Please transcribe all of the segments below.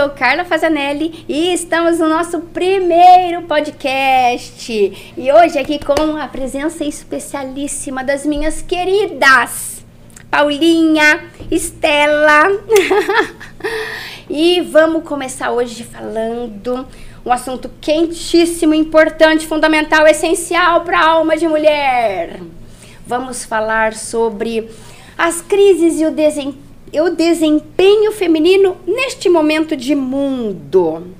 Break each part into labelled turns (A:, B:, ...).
A: sou Carla Fazanelli e estamos no nosso primeiro podcast. E hoje aqui com a presença especialíssima das minhas queridas Paulinha, Estela. e vamos começar hoje falando um assunto quentíssimo, importante, fundamental, essencial para a alma de mulher. Vamos falar sobre as crises e o desempenho o desempenho feminino neste momento de mundo.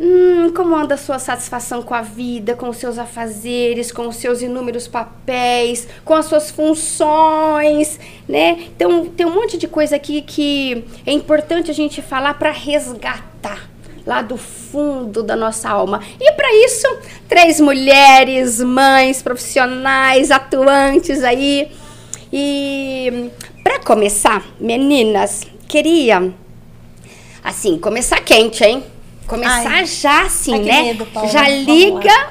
A: Hum, como anda a sua satisfação com a vida, com os seus afazeres, com os seus inúmeros papéis, com as suas funções, né? Então, tem um monte de coisa aqui que é importante a gente falar para resgatar lá do fundo da nossa alma. E para isso, três mulheres, mães, profissionais, atuantes aí. E para começar, meninas, queria assim, começar quente, hein? Começar Ai, já assim, Ai, né? Medo, já liga,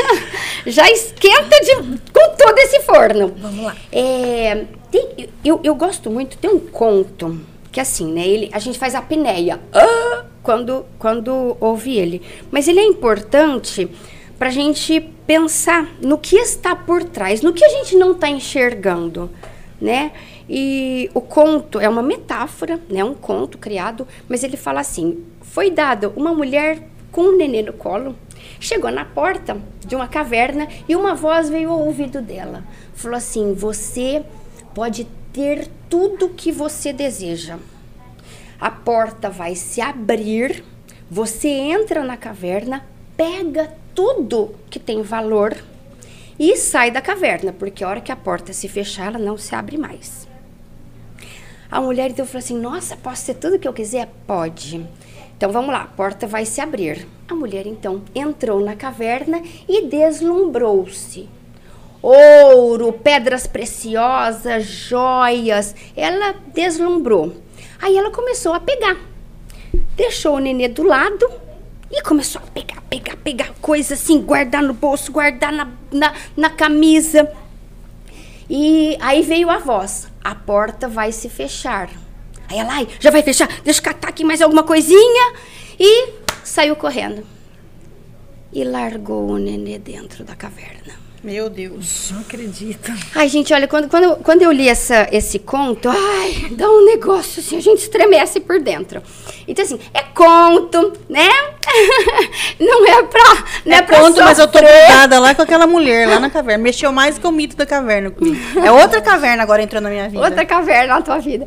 A: já esquenta de, com todo esse forno.
B: Vamos lá.
A: É, tem, eu, eu gosto muito, tem um conto que assim, né? Ele, a gente faz a apneia ah, quando, quando ouve ele. Mas ele é importante para a gente pensar no que está por trás, no que a gente não está enxergando, né? E o conto é uma metáfora, né? Um conto criado, mas ele fala assim: foi dado uma mulher com um nenê no colo, chegou na porta de uma caverna e uma voz veio ao ouvido dela. Falou assim: Você pode ter tudo o que você deseja. A porta vai se abrir, você entra na caverna, pega tudo que tem valor e sai da caverna, porque a hora que a porta se fechar, ela não se abre mais. A mulher então falou assim: Nossa, posso ser tudo que eu quiser? Pode. Então vamos lá, a porta vai se abrir. A mulher então entrou na caverna e deslumbrou-se. Ouro, pedras preciosas, joias, ela deslumbrou. Aí ela começou a pegar. Deixou o nenê do lado e começou a pegar, pegar, pegar coisa assim, guardar no bolso, guardar na, na, na camisa. E aí veio a voz: a porta vai se fechar. Aí ela, ai, já vai fechar, deixa eu catar aqui mais alguma coisinha. E saiu correndo. E largou o nenê dentro da caverna.
B: Meu Deus, não acredito.
A: Ai, gente, olha, quando, quando, quando eu li essa, esse conto, ai, dá um negócio assim, a gente estremece por dentro. Então, assim, é conto, né? não é pra. Não é, é pra conto, sofrer.
B: mas eu tô grudada lá com aquela mulher, lá na caverna. Mexeu mais que o mito da caverna comigo. É outra caverna agora entrou na minha vida.
A: Outra caverna na tua vida.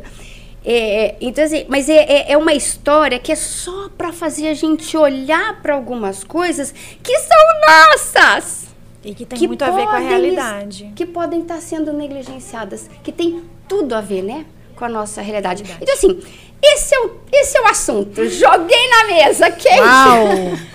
A: É, então, assim, mas é, é, é, uma história que é só para fazer a gente olhar para algumas coisas que são nossas.
B: E que tem que muito a ver com a realidade.
A: Que podem estar sendo negligenciadas, que tem tudo a ver, né? Com a nossa realidade. realidade. Então, assim, esse é, o, esse é o assunto. Joguei na mesa, quente.
B: Uau!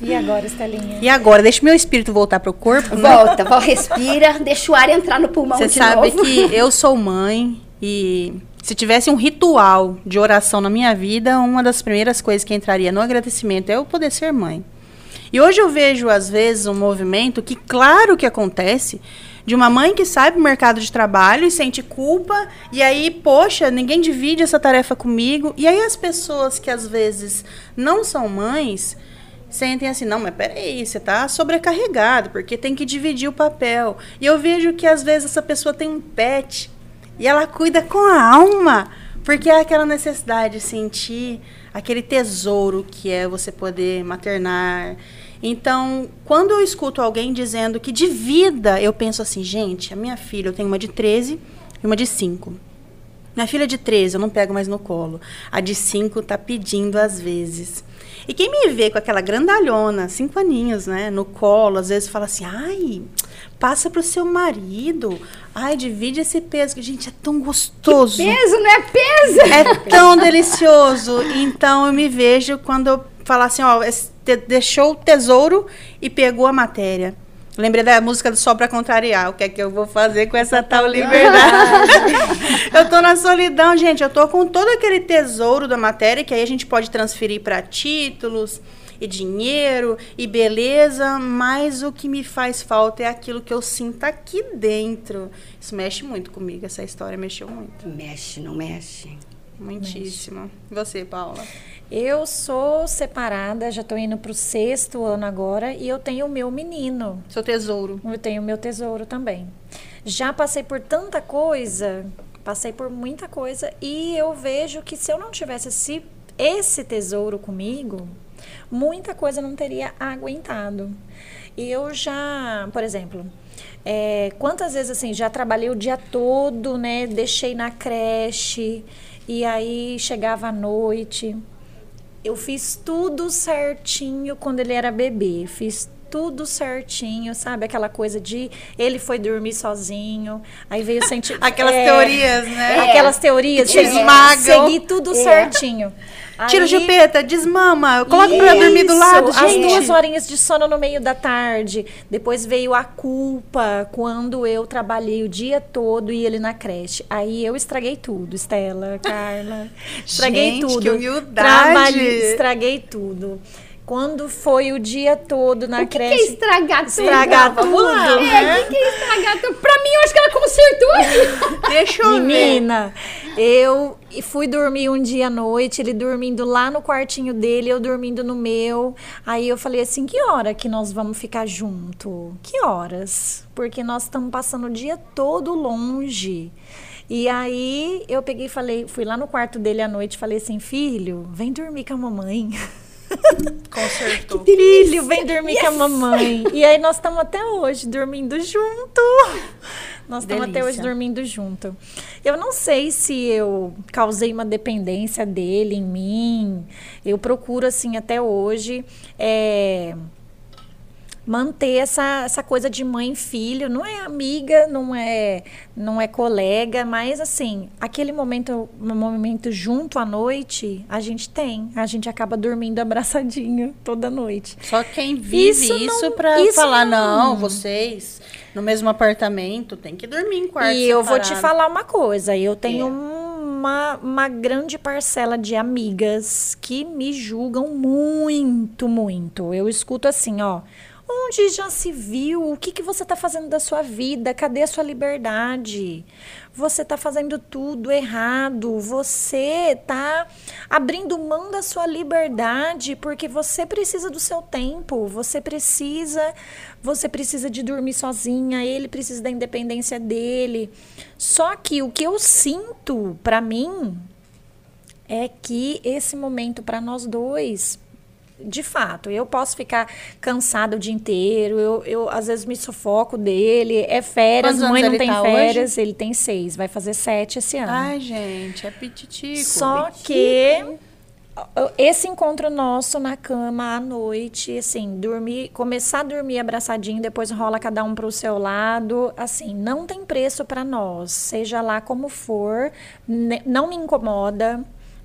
B: E agora, Estelinha? E agora? Deixa o meu espírito voltar pro corpo.
A: Né? Volta, né? respira, deixa o ar entrar no pulmão
B: Você
A: de
B: sabe que eu sou mãe e se tivesse um ritual de oração na minha vida, uma das primeiras coisas que entraria no agradecimento é eu poder ser mãe. E hoje eu vejo, às vezes, um movimento que, claro que acontece, de uma mãe que sai para o mercado de trabalho e sente culpa, e aí, poxa, ninguém divide essa tarefa comigo. E aí as pessoas que às vezes não são mães sentem assim, não, mas peraí, você está sobrecarregado, porque tem que dividir o papel. E eu vejo que às vezes essa pessoa tem um pet e ela cuida com a alma, porque é aquela necessidade de sentir aquele tesouro que é você poder maternar. Então, quando eu escuto alguém dizendo que de vida, eu penso assim, gente, a minha filha, eu tenho uma de 13 e uma de 5. Minha filha de 13 eu não pego mais no colo. A de 5 tá pedindo às vezes. E quem me vê com aquela grandalhona, cinco aninhos, né, no colo, às vezes fala assim: ai, passa pro seu marido. Ai, divide esse peso. Que, gente, é tão gostoso.
A: Que peso, não é peso?
B: É tão delicioso. Então eu me vejo quando eu falar assim: ó, deixou o tesouro e pegou a matéria. Lembrei da música do Sol para contrariar. O que é que eu vou fazer com essa tal liberdade? eu tô na solidão, gente. Eu tô com todo aquele tesouro da matéria que aí a gente pode transferir para títulos e dinheiro e beleza, mas o que me faz falta é aquilo que eu sinto aqui dentro. Isso mexe muito comigo, essa história mexeu muito.
A: Mexe, não mexe?
B: Muitíssimo. E você, Paula?
C: Eu sou separada, já estou indo para o sexto ano agora e eu tenho o meu menino.
B: Seu tesouro.
C: Eu tenho o meu tesouro também. Já passei por tanta coisa, passei por muita coisa e eu vejo que se eu não tivesse esse, esse tesouro comigo, muita coisa não teria aguentado. E eu já, por exemplo, é, quantas vezes assim, já trabalhei o dia todo, né? Deixei na creche e aí chegava à noite eu fiz tudo certinho quando ele era bebê. Fiz tudo certinho, sabe? Aquela coisa de ele foi dormir sozinho, aí veio sentir.
B: Aquelas é, teorias, né?
C: Aquelas teorias.
B: Que esmagam.
C: Segui tudo é. certinho.
B: Tira Aí, Chupeta, desmama, coloca pra dormir do lado,
C: As duas horinhas de sono no meio da tarde. Depois veio a culpa quando eu trabalhei o dia todo e ele na creche. Aí eu estraguei tudo, Estela, Carla. Estraguei
B: Gente,
C: tudo.
B: Que humildade. Trabalhei,
C: estraguei tudo. Quando foi o dia todo na
A: o
C: que creche.
A: Que é estragar tudo?
C: Estragar tudo. É,
A: o né? que, que é estragar tudo? Pra mim, eu acho que ela consertou.
B: Deixa eu
C: Menina, ver. eu fui dormir um dia à noite, ele dormindo lá no quartinho dele, eu dormindo no meu. Aí eu falei assim: que hora que nós vamos ficar junto? Que horas? Porque nós estamos passando o dia todo longe. E aí eu peguei e falei, fui lá no quarto dele à noite e falei assim: filho, vem dormir com a mamãe.
B: Consertou.
C: Filho, vem dormir yes. com a mamãe. E aí nós estamos até hoje dormindo junto. Nós estamos até hoje dormindo junto. Eu não sei se eu causei uma dependência dele em mim. Eu procuro, assim, até hoje. É, manter essa, essa coisa de mãe e filho. Não é amiga, não é, não é colega, mas assim, aquele momento, momento junto à noite, a gente tem. A gente acaba dormindo abraçadinho toda noite.
B: Só quem vive isso, isso para falar, não. não, vocês no mesmo apartamento, tem que dormir em quarto E
C: separado. eu vou te falar uma coisa, eu tenho é. uma, uma grande parcela de amigas que me julgam muito, muito. Eu escuto assim, ó, Onde já se viu? O que, que você está fazendo da sua vida? Cadê a sua liberdade? Você está fazendo tudo errado. Você está abrindo mão da sua liberdade porque você precisa do seu tempo. Você precisa, você precisa de dormir sozinha. Ele precisa da independência dele. Só que o que eu sinto para mim é que esse momento para nós dois de fato, eu posso ficar cansada o dia inteiro, eu, eu às vezes me sufoco dele, é férias, Quantos mãe não tem tá férias, hoje? ele tem seis, vai fazer sete esse ano.
B: Ai, gente, é pititico.
C: Só pititico. que esse encontro nosso na cama à noite, assim, dormir, começar a dormir abraçadinho, depois rola cada um para o seu lado, assim, não tem preço para nós, seja lá como for, não me incomoda,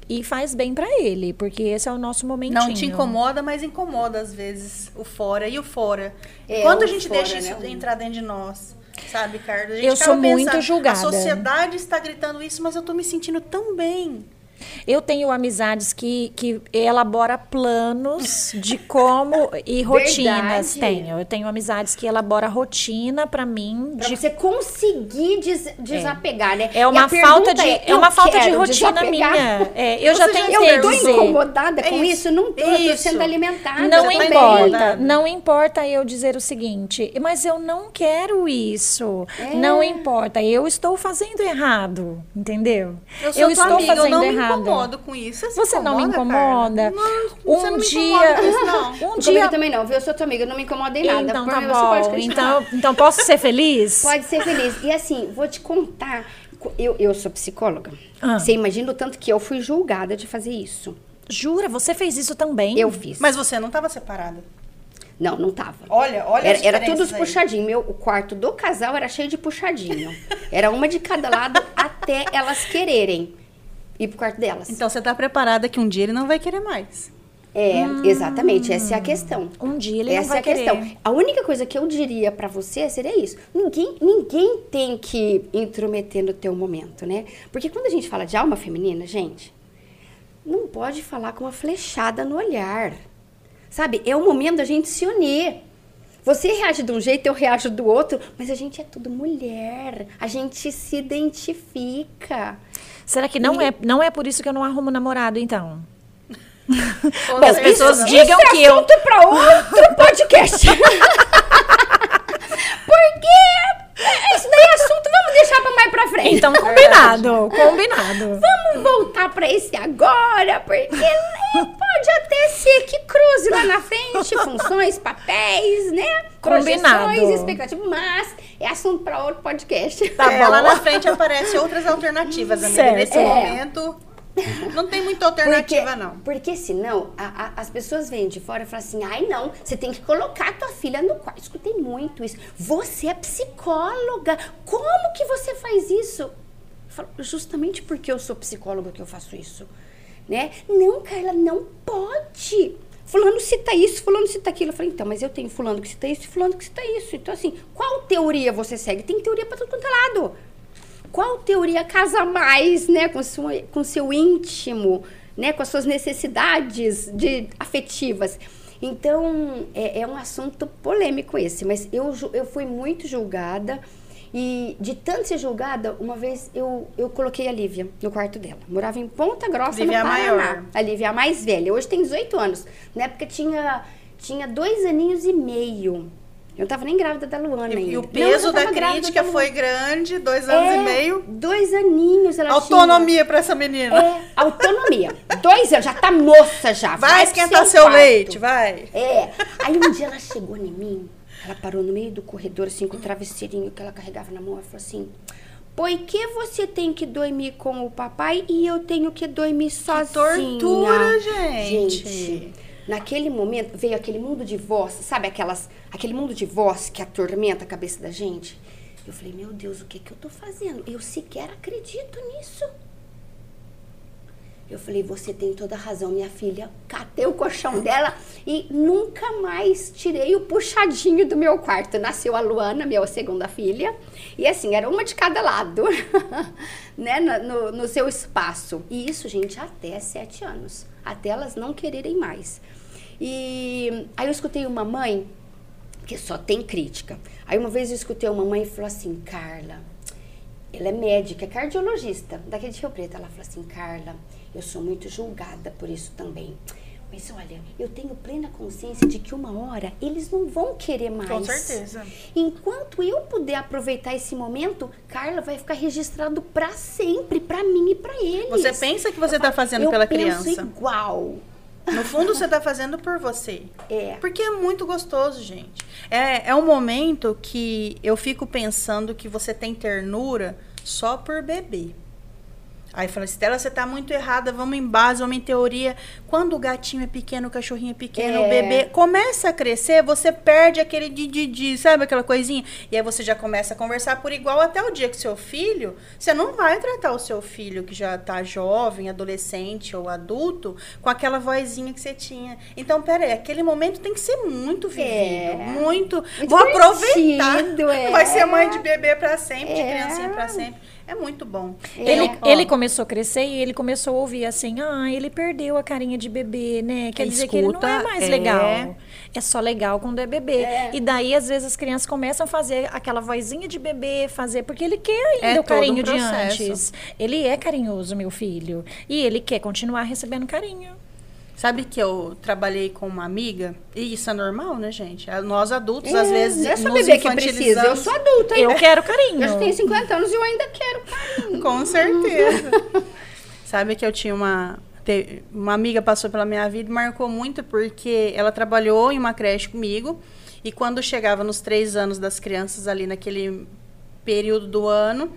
C: e faz bem para ele, porque esse é o nosso momentinho.
B: Não te incomoda, mas incomoda às vezes o fora e o fora. É, Quando a gente fora, deixa isso né? entrar dentro de nós, sabe, Carlos?
C: eu sou muito julgada. A
B: sociedade está gritando isso, mas eu tô me sentindo tão bem.
C: Eu tenho amizades que, que elabora planos de como e rotinas. Verdade. Tenho. Eu tenho amizades que elabora rotina para mim.
A: Pra de... você conseguir des desapegar,
C: é.
A: né?
C: É uma falta de é, é uma falta de rotina desapegar. minha. É, eu já tentei
A: eu tô
C: dizer.
A: incomodada com é isso, isso. não tô, tô sendo alimentada.
C: Não importa. Não importa eu dizer o seguinte, mas eu não quero isso. É. Não importa. Eu estou fazendo errado, entendeu?
B: Eu, eu estou amiga, fazendo errado incomodo com isso.
C: Você, você não me incomoda?
B: Não, um você não me dia, incomoda com isso, não.
A: Um dia também não, viu? Eu sou tua amiga, eu não me incomodo em nada.
C: Então tá bom. Então, então posso ser feliz?
A: Pode ser feliz. E assim, vou te contar. Eu, eu sou psicóloga. Ah. Você imagina o tanto que eu fui julgada de fazer isso.
C: Jura? Você fez isso também?
A: Eu fiz.
B: Mas você não estava separada?
A: Não, não tava.
B: Olha, olha
A: Era, era tudo puxadinho. Meu, o quarto do casal era cheio de puxadinho. Era uma de cada lado até elas quererem ir pro quarto delas.
B: Então você tá preparada que um dia ele não vai querer mais.
A: É, hum, exatamente, essa é a questão.
C: Um dia ele essa não vai é a querer. questão.
A: A única coisa que eu diria para você seria isso. Ninguém, ninguém tem que intrometer no teu momento, né? Porque quando a gente fala de alma feminina, gente, não pode falar com uma flechada no olhar. Sabe? É o momento da gente se unir. Você reage de um jeito, eu reajo do outro, mas a gente é tudo mulher. A gente se identifica.
C: Será que não,
A: E-
C: é, não é por isso que eu não arrumo namorado, então? Bom, as pessoas digam
A: Esse
C: que eu.
A: para outro podcast. Porque é assunto, vamos deixar para mais para frente.
C: Então, combinado, combinado.
A: Vamos voltar para esse agora, porque pode até ser que cruze lá na frente funções, papéis, né?
C: Combinado.
A: Projeções, expectativas, mas é assunto para outro podcast.
C: Tá
B: É,
C: bom.
B: lá na frente aparecem outras alternativas, amiga.
C: Certo.
B: Nesse
A: É.
B: momento, não tem muita alternativa,
A: porque,
B: não.
A: Porque senão a- a- as pessoas vêm de fora e falam assim: ai não, você tem que colocar a tua filha no quarto. Escutei muito isso. Você é psicóloga. Como que você faz isso? Eu falo, justamente porque eu sou psicóloga que eu faço isso. Né? Não, Carla, não pode. Fulano cita isso, fulano cita aquilo. Eu falei, então, mas eu tenho fulano que cita isso e fulano que cita isso. Então, assim, qual teoria você segue? Tem teoria pra tudo quanto é lado qual teoria casa mais, né, com sua, com seu íntimo, né, com as suas necessidades de afetivas. Então, é, é um assunto polêmico esse, mas eu, eu fui muito julgada e de tanto ser julgada, uma vez eu, eu coloquei a Lívia no quarto dela. Morava em Ponta Grossa,
B: Lívia
A: no
B: a
A: Paraná.
B: maior.
A: A Lívia a mais velha. Hoje tem 18 anos. Na época tinha, tinha dois aninhos e meio. Eu não tava nem grávida da Luana ainda.
B: E, e o
A: Não,
B: peso
A: eu
B: da crítica
A: da
B: foi grande, dois anos
A: É,
B: e meio.
A: Dois aninhos ela
B: Autonomia pra essa menina.
A: É, autonomia. Dois anos, já tá moça já.
B: Vai
A: pro
B: esquentar seu
A: quarto.
B: leite, vai.
A: É. Aí um dia ela chegou em mim, ela parou no meio do corredor, assim, com o travesseirinho que ela carregava na mão. Ela falou assim: Por que você tem que dormir com o papai e eu tenho que dormir sozinha?
B: tortura, gente.
A: Gente, naquele momento veio aquele mundo de voz, sabe aquelas, aquele mundo de voz que atormenta a cabeça da gente? Eu falei, meu Deus, o que que eu tô fazendo? Eu sequer acredito nisso. Eu falei, você tem toda a razão, minha filha. Catei o colchão dela e nunca mais tirei o puxadinho do meu quarto. Nasceu a Luana, minha segunda filha. E assim, era uma de cada lado, né? No, no- seu espaço. E isso, gente, até sete anos. Até elas não quererem mais. E aí eu escutei uma mãe que só tem crítica. Aí uma vez eu escutei uma mãe e falou assim, Carla, ela é médica, é cardiologista, daqui de Rio Preto. Ela falou assim, Carla, eu sou muito julgada por isso também. Mas olha, eu tenho plena consciência de que uma hora eles não vão querer mais.
B: Com certeza.
A: Enquanto eu puder aproveitar esse momento, Carla vai ficar registrado pra sempre, pra mim e pra eles.
B: Você pensa que você tá
A: falo,
B: fazendo
A: eu
B: pela
A: penso
B: criança.
A: igual.
B: No fundo, você tá fazendo por você.
A: É.
B: Porque é muito gostoso, gente. É, é um momento que eu fico pensando que você tem ternura só por beber. Aí fala, Estela, você tá muito errada, vamos em base, vamos em teoria. Quando o gatinho é pequeno, o cachorrinho é pequeno,
A: É.
B: o bebê começa a crescer, você perde aquele didi, sabe aquela coisinha? E aí você já começa a conversar por igual até o dia que seu filho, você não vai tratar o seu filho que já tá jovem, adolescente ou adulto, com aquela vozinha que você tinha. Então, peraí, aquele momento tem que ser muito vivido,
A: É.
B: muito.
A: Muito
B: Vou aproveitar.
A: é.
B: Vai ser mãe de bebê pra sempre, de
A: É.
B: criancinha pra sempre. É muito bom.
C: Ele,
B: Então, ó,
C: ele começou a crescer e ele começou a ouvir assim, ah, ele perdeu a carinha de bebê, né? Quer dizer que ele não é
B: Escuta,
C: mais
B: é.
C: legal. É só legal quando é bebê.
A: É.
C: E daí, às vezes, as crianças começam a fazer aquela vozinha de bebê, fazer, porque ele quer ainda
B: É
C: o
B: todo um
C: carinho de antes. Ele é carinhoso, meu filho. E ele quer continuar recebendo carinho.
B: Sabe que eu trabalhei com uma amiga, e isso é normal, né, gente? A- Nós adultos,
A: É,
B: às vezes,
A: não é só bebê que precisa, eu sou adulta. hein?
C: Eu quero carinho.
A: Eu já tenho 50 anos e eu ainda quero carinho.
B: Com certeza. Sabe que eu tinha uma. Uma amiga passou pela minha vida e marcou muito porque ela trabalhou em uma creche comigo. E quando chegava nos três anos das crianças ali naquele período do ano,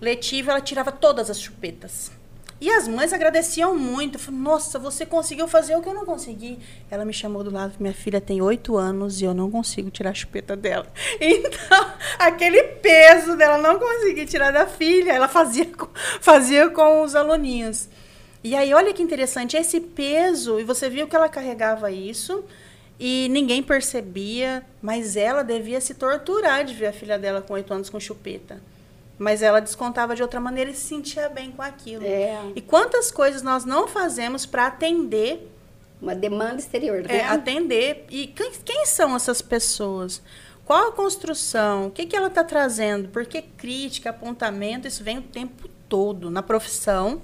B: letiva, ela tirava todas as chupetas. E as mães agradeciam muito. Falaram, Nossa, você conseguiu fazer o que eu não consegui. Ela me chamou do lado, minha filha tem oito anos e eu não consigo tirar a chupeta dela. Então, aquele peso dela não conseguir tirar da filha, ela fazia com, fazia com os aluninhos. E aí, olha que interessante, esse peso, e você viu que ela carregava isso, e ninguém percebia, mas ela devia se torturar de ver a filha dela com oito anos com chupeta. Mas ela descontava de outra maneira e se sentia bem com aquilo.
A: É.
B: E quantas coisas nós não fazemos para atender,
A: Uma demanda exterior, né?
B: é, atender. E quem, quem são essas pessoas? Qual a construção? O que, que ela está trazendo? Porque crítica, apontamento, isso vem o tempo todo, na profissão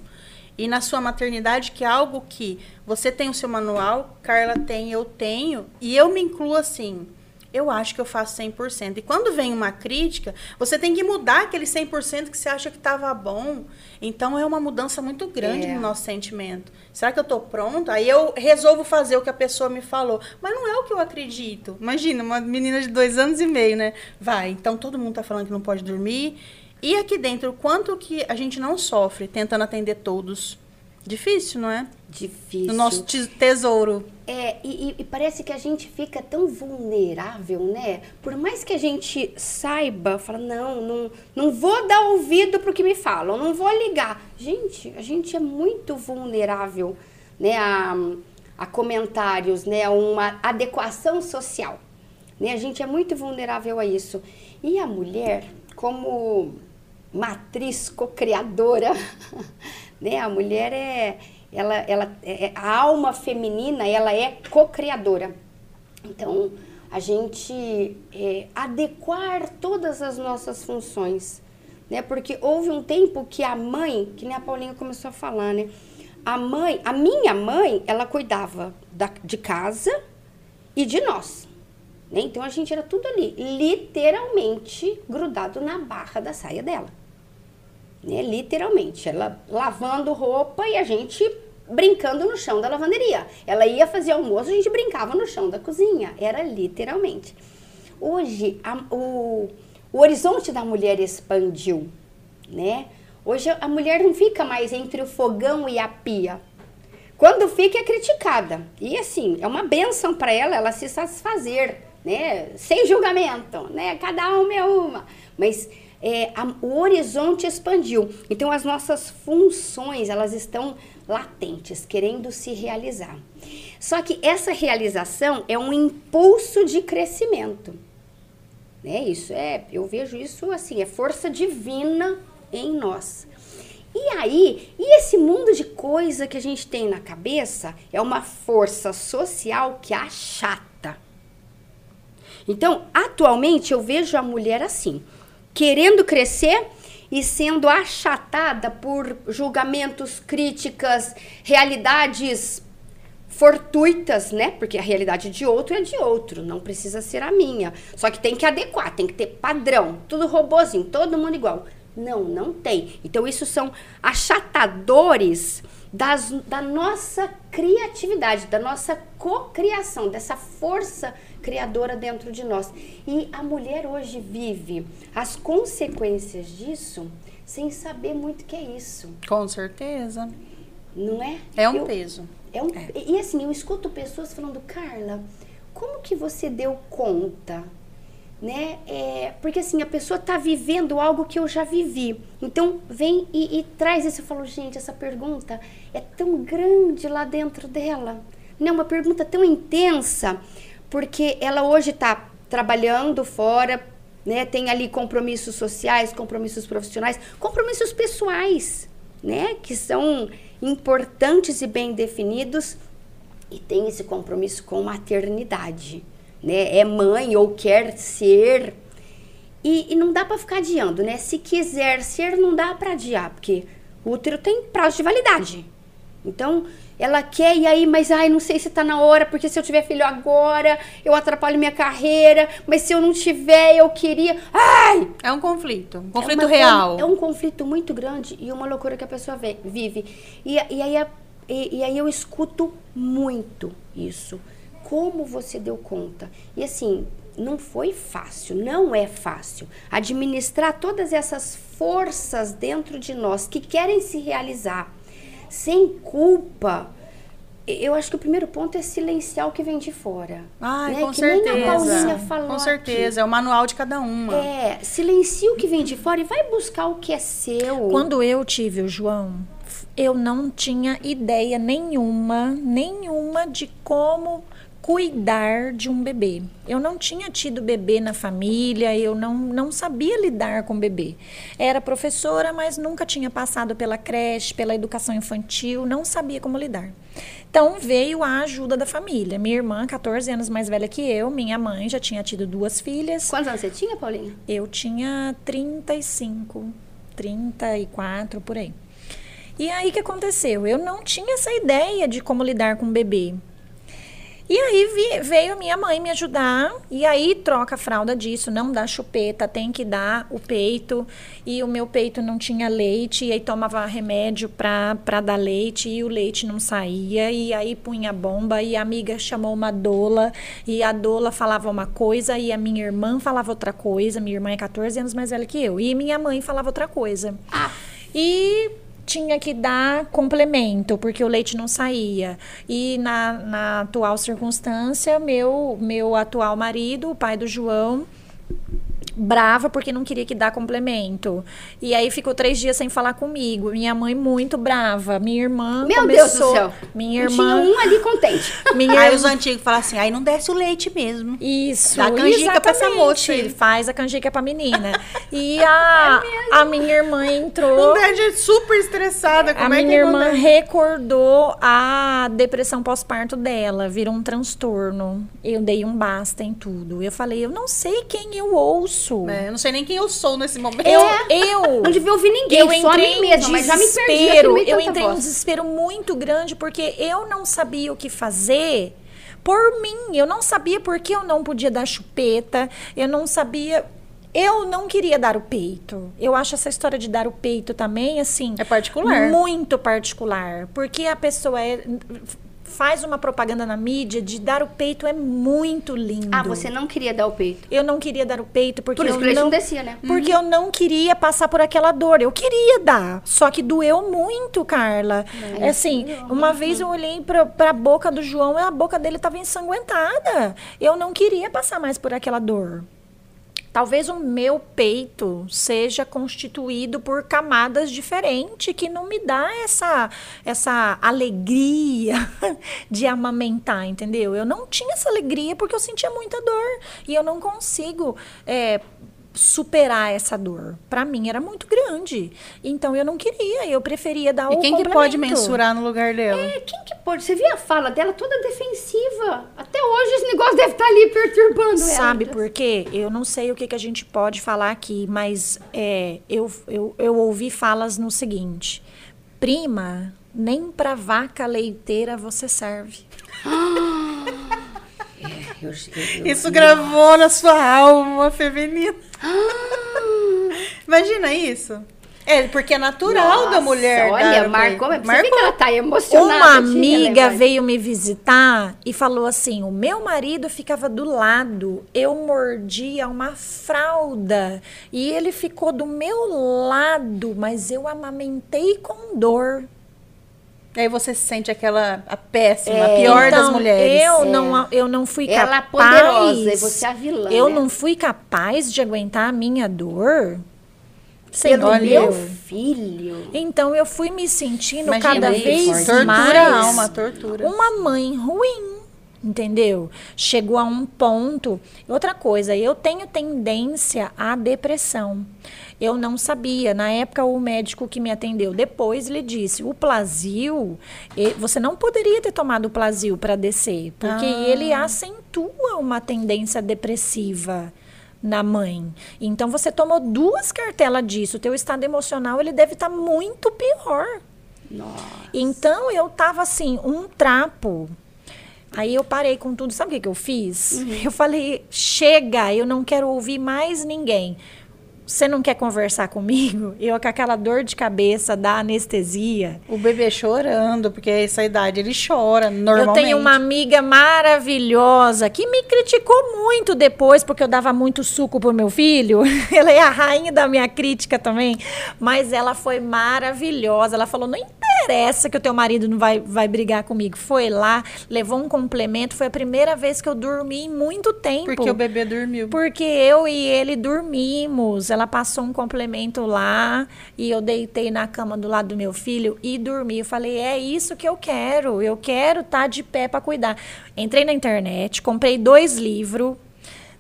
B: e na sua maternidade, que é algo que você tem o seu manual, Carla tem, eu tenho, e eu me incluo assim eu acho que eu faço 100%. E quando vem uma crítica, você tem que mudar aquele 100% que você acha que estava bom. Então é uma mudança muito grande é. no nosso sentimento. Será que eu estou pronta? Aí eu resolvo fazer o que a pessoa me falou. Mas não é o que eu acredito. Imagina, uma menina de dois anos e meio, né? Vai, então todo mundo está falando que não pode dormir. E aqui dentro, quanto que a gente não sofre tentando atender todos? Difícil, não é?
A: Difícil.
B: O nosso tesouro.
A: É, e, e, parece que a gente fica tão vulnerável, né? Por mais que a gente saiba, fala, não, não, não vou dar ouvido pro que me falam, não vou ligar. Gente, a gente é muito vulnerável, né? A, a comentários, né? A uma adequação social. Né? A gente é muito vulnerável a isso. E a mulher, como matriz co-criadora, né? A mulher é ela, ela, é, é, a alma feminina, ela é co-criadora. Então, a gente é, adequar todas as nossas funções, né? Porque houve um tempo que a mãe, que nem a Paulinha começou a falar, né? A mãe, a minha mãe, ela cuidava da, de casa e de nós. Né? Então a gente era tudo ali, literalmente grudado na barra da saia dela. Né? Literalmente, ela lavando roupa e a gente brincando no chão da lavanderia. Ela ia fazer almoço, a gente brincava no chão da cozinha. Era literalmente. Hoje, a, o, o horizonte da mulher expandiu, né? Hoje a mulher não fica mais entre o fogão e a pia. Quando fica é criticada. E assim, é uma benção para ela ela se satisfazer, né? Sem julgamento, né? Cada uma é uma. Mas é, a, o horizonte expandiu. Então as nossas funções, elas estão latentes, querendo se realizar. Só que essa realização é um impulso de crescimento. Né? Isso é, eu vejo isso assim, é força divina em nós. E aí, e esse mundo de coisa que a gente tem na cabeça é uma força social que achata. Então, atualmente eu vejo a mulher assim, querendo crescer, e sendo achatada por julgamentos, críticas, realidades fortuitas, né? Porque a realidade de outro é de outro, não precisa ser a minha. Só que tem que adequar, tem que ter padrão, tudo robozinho, todo mundo igual. Não, não tem. Então isso são achatadores das, da nossa criatividade, da nossa cocriação, dessa força criadora dentro de nós. E a mulher hoje vive as consequências disso sem saber muito o que é isso.
B: Com certeza.
A: Não é?
B: É um eu, peso.
A: É um, é. E assim, eu escuto pessoas falando, Carla, como que você deu conta? Né? É, porque assim, a pessoa está vivendo algo que eu já vivi. Então, vem e, e traz isso. Eu falo, gente, essa pergunta é tão grande lá dentro dela. Né? Uma pergunta tão intensa porque ela hoje está trabalhando fora, né? Tem ali compromissos sociais, compromissos profissionais, compromissos pessoais, né? Que são importantes e bem definidos e tem esse compromisso com maternidade, né? É mãe ou quer ser e, e não dá para ficar adiando, né? Se quiser ser, não dá para adiar, porque o útero tem prazo de validade. Então, ela quer, e aí, mas ai, não sei se tá na hora, porque se eu tiver filho agora, eu atrapalho minha carreira, mas se eu não tiver, eu queria. Ai!
B: É um conflito, um conflito é uma, real.
A: É, é, um conflito muito grande e uma loucura que a pessoa vê, vive. E, e, aí, e, e aí eu escuto muito isso. Como você deu conta? E assim, não foi fácil, não é fácil. Administrar todas essas forças dentro de nós que querem se realizar sem culpa. Eu acho que o primeiro ponto é silenciar o que vem de fora.
B: Ai, né? com que certeza. Nem a Paulinha falou com certeza, aqui. é o manual de cada uma.
A: É, silencia o que vem de fora e vai buscar o que é seu.
C: Quando eu tive o João, eu não tinha ideia nenhuma, nenhuma de como cuidar de um bebê. Eu não tinha tido bebê na família, eu não, não sabia lidar com bebê. Era professora, mas nunca tinha passado pela creche, pela educação infantil, não sabia como lidar. Então veio a ajuda da família. Minha irmã, 14 anos mais velha que eu, minha mãe já tinha tido duas filhas.
A: Quantos anos você tinha, Paulinha?
C: Eu tinha 35. 34, por aí. E aí que aconteceu? Eu não tinha essa ideia de como lidar com o bebê. E aí veio minha mãe me ajudar, e aí troca a fralda disso, não dá chupeta, tem que dar o peito, e o meu peito não tinha leite, e aí tomava remédio pra, pra dar leite, e o leite não saía, e aí punha bomba, e a amiga chamou uma doula, e a doula falava uma coisa, e a minha irmã falava outra coisa, minha irmã é 14 anos mais velha que eu, e minha mãe falava outra coisa.
A: Ah.
C: E tinha que dar complemento, porque o leite não saía. E na, na atual circunstância, meu, meu atual marido, o pai do João, brava porque não queria que dar complemento. E aí ficou três dias sem falar comigo. Minha mãe muito brava. Minha irmã
A: Meu
C: começou...
A: Deus do céu.
C: Minha
A: Não
C: irmã...
A: Tinha um ali contente.
C: Minha
B: Aí
C: irmã-
B: os antigos falam assim, aí não desce o leite mesmo.
C: Isso,
B: Dá canjica pra essa
C: exatamente.
B: moça aí.
C: Faz a canjica pra menina. E a, a minha irmã entrou...
B: Um dia super estressada,
C: A
B: como é que
C: minha irmã
B: acontece?
C: recordou a depressão pós-parto dela, virou um transtorno. Eu dei um basta em tudo. Eu falei, eu não sei quem eu ouço.
B: É, eu não sei nem quem eu sou nesse momento.
C: Eu, eu,
A: Não devia ouvir ninguém,
C: eu
A: só a
C: entrei
A: mim mesma,
C: em
A: mas já me perdi
C: Eu entrei em um
A: voz.
C: desespero muito grande porque eu não sabia o que fazer por mim. Eu não sabia por que eu não podia dar chupeta. Eu não sabia. Eu não queria dar o peito. Eu acho essa história de dar o peito também, assim.
B: É particular.
C: Muito particular. Porque a pessoa é- faz uma propaganda na mídia de dar o peito é muito lindo.
A: Ah, você não queria dar o peito.
C: Eu não queria dar o peito porque
A: Por isso
C: eu
A: que
C: não,
A: não descia, né?
C: Porque eu não queria passar por aquela dor. Eu queria dar, só que doeu muito, Carla. É assim, uma vez eu olhei pra, pra boca do João e a boca dele tava ensanguentada. Eu não queria passar mais por aquela dor. Talvez o meu peito seja constituído por camadas diferentes que não me dá essa essa alegria de amamentar, entendeu? Eu não tinha essa alegria porque eu sentia muita dor e eu não consigo é, superar essa dor. Para mim era muito grande, então eu não queria. Eu preferia dar
B: E
C: o
B: quem que pode mensurar no lugar dela?
A: É, quem que pode? Você vê a fala dela toda defensiva. Até hoje esse negócio deve estar ali perturbando ela.
C: Sabe por quê? Eu não sei o que, que a gente pode falar aqui, mas é, eu, eu, eu ouvi falas no seguinte: prima, nem pra vaca leiteira você serve.
A: Eu- eu-
B: Isso gravou na sua alma feminina. Imagina isso. É, porque é natural da
A: Nossa,
B: mulher.
A: Olha,
B: dar o
A: marcou. Você vê que ela tá emocionada.
C: Uma amiga veio me visitar e falou assim: o meu marido ficava do lado, eu mordia uma fralda e ele ficou do meu lado, mas eu amamentei com dor.
B: Aí você se sente aquela a péssima, a pior das
C: Então,
B: mulheres.
C: Eu,
A: É.
C: não, eu não fui
A: Ela
C: capaz.
A: poderosa e você a vilã,
C: Eu
A: né?
C: não fui capaz de aguentar a minha dor. Você
A: Pelo meu filho.
C: Então eu fui me sentindo
B: Imagina
C: cada vez
B: tortura
C: mais
B: a alma, tortura.
C: uma mãe ruim. Entendeu? Chegou a um ponto. Outra coisa, eu tenho tendência à depressão. Eu não sabia. Na época, o médico que me atendeu depois ele disse: o Plasil, você não poderia ter tomado o Plasil para descer, porque
B: Ah.
C: ele acentua uma tendência depressiva na mãe. Então você tomou duas cartelas disso, o teu estado emocional ele deve estar muito pior. Então eu tava assim, um trapo. Aí eu parei com tudo. Sabe o que, que eu fiz? Eu falei: chega, eu não quero ouvir mais ninguém. Você não quer conversar comigo? Eu com aquela dor de cabeça da anestesia.
B: O bebê chorando, porque essa idade ele chora normalmente.
C: Eu tenho uma amiga maravilhosa que me criticou muito depois, porque eu dava muito suco pro meu filho. Ela é a rainha da minha crítica também. Mas ela foi maravilhosa. Ela falou: não interessa que o teu marido não vai, vai brigar comigo. Foi lá, levou um complemento. Foi a primeira vez que eu dormi em muito tempo.
B: Porque o bebê dormiu.
C: Porque eu e ele dormimos. Ela passou um complemento lá e eu deitei na cama do lado do meu filho e dormi. Eu falei: é isso que eu quero. Eu quero estar de pé para cuidar. Entrei na internet, comprei dois livros.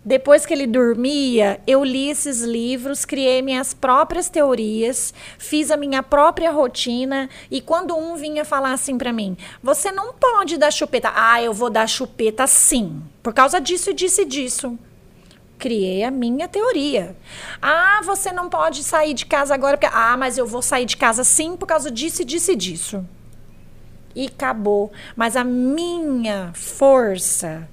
C: Depois que ele dormia, eu li esses livros, criei minhas próprias teorias, fiz a minha própria rotina. E quando um vinha falar assim para mim: Você não pode dar chupeta. Ah, eu vou dar chupeta sim. Por causa disso e disso e disso. criei a minha teoria. Ah, você não pode sair de casa agora porque ah, mas eu vou sair de casa sim por causa disso, disso e disso. E acabou. Mas a minha força,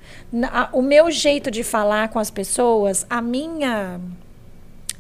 C: o meu jeito de falar com as pessoas, a minha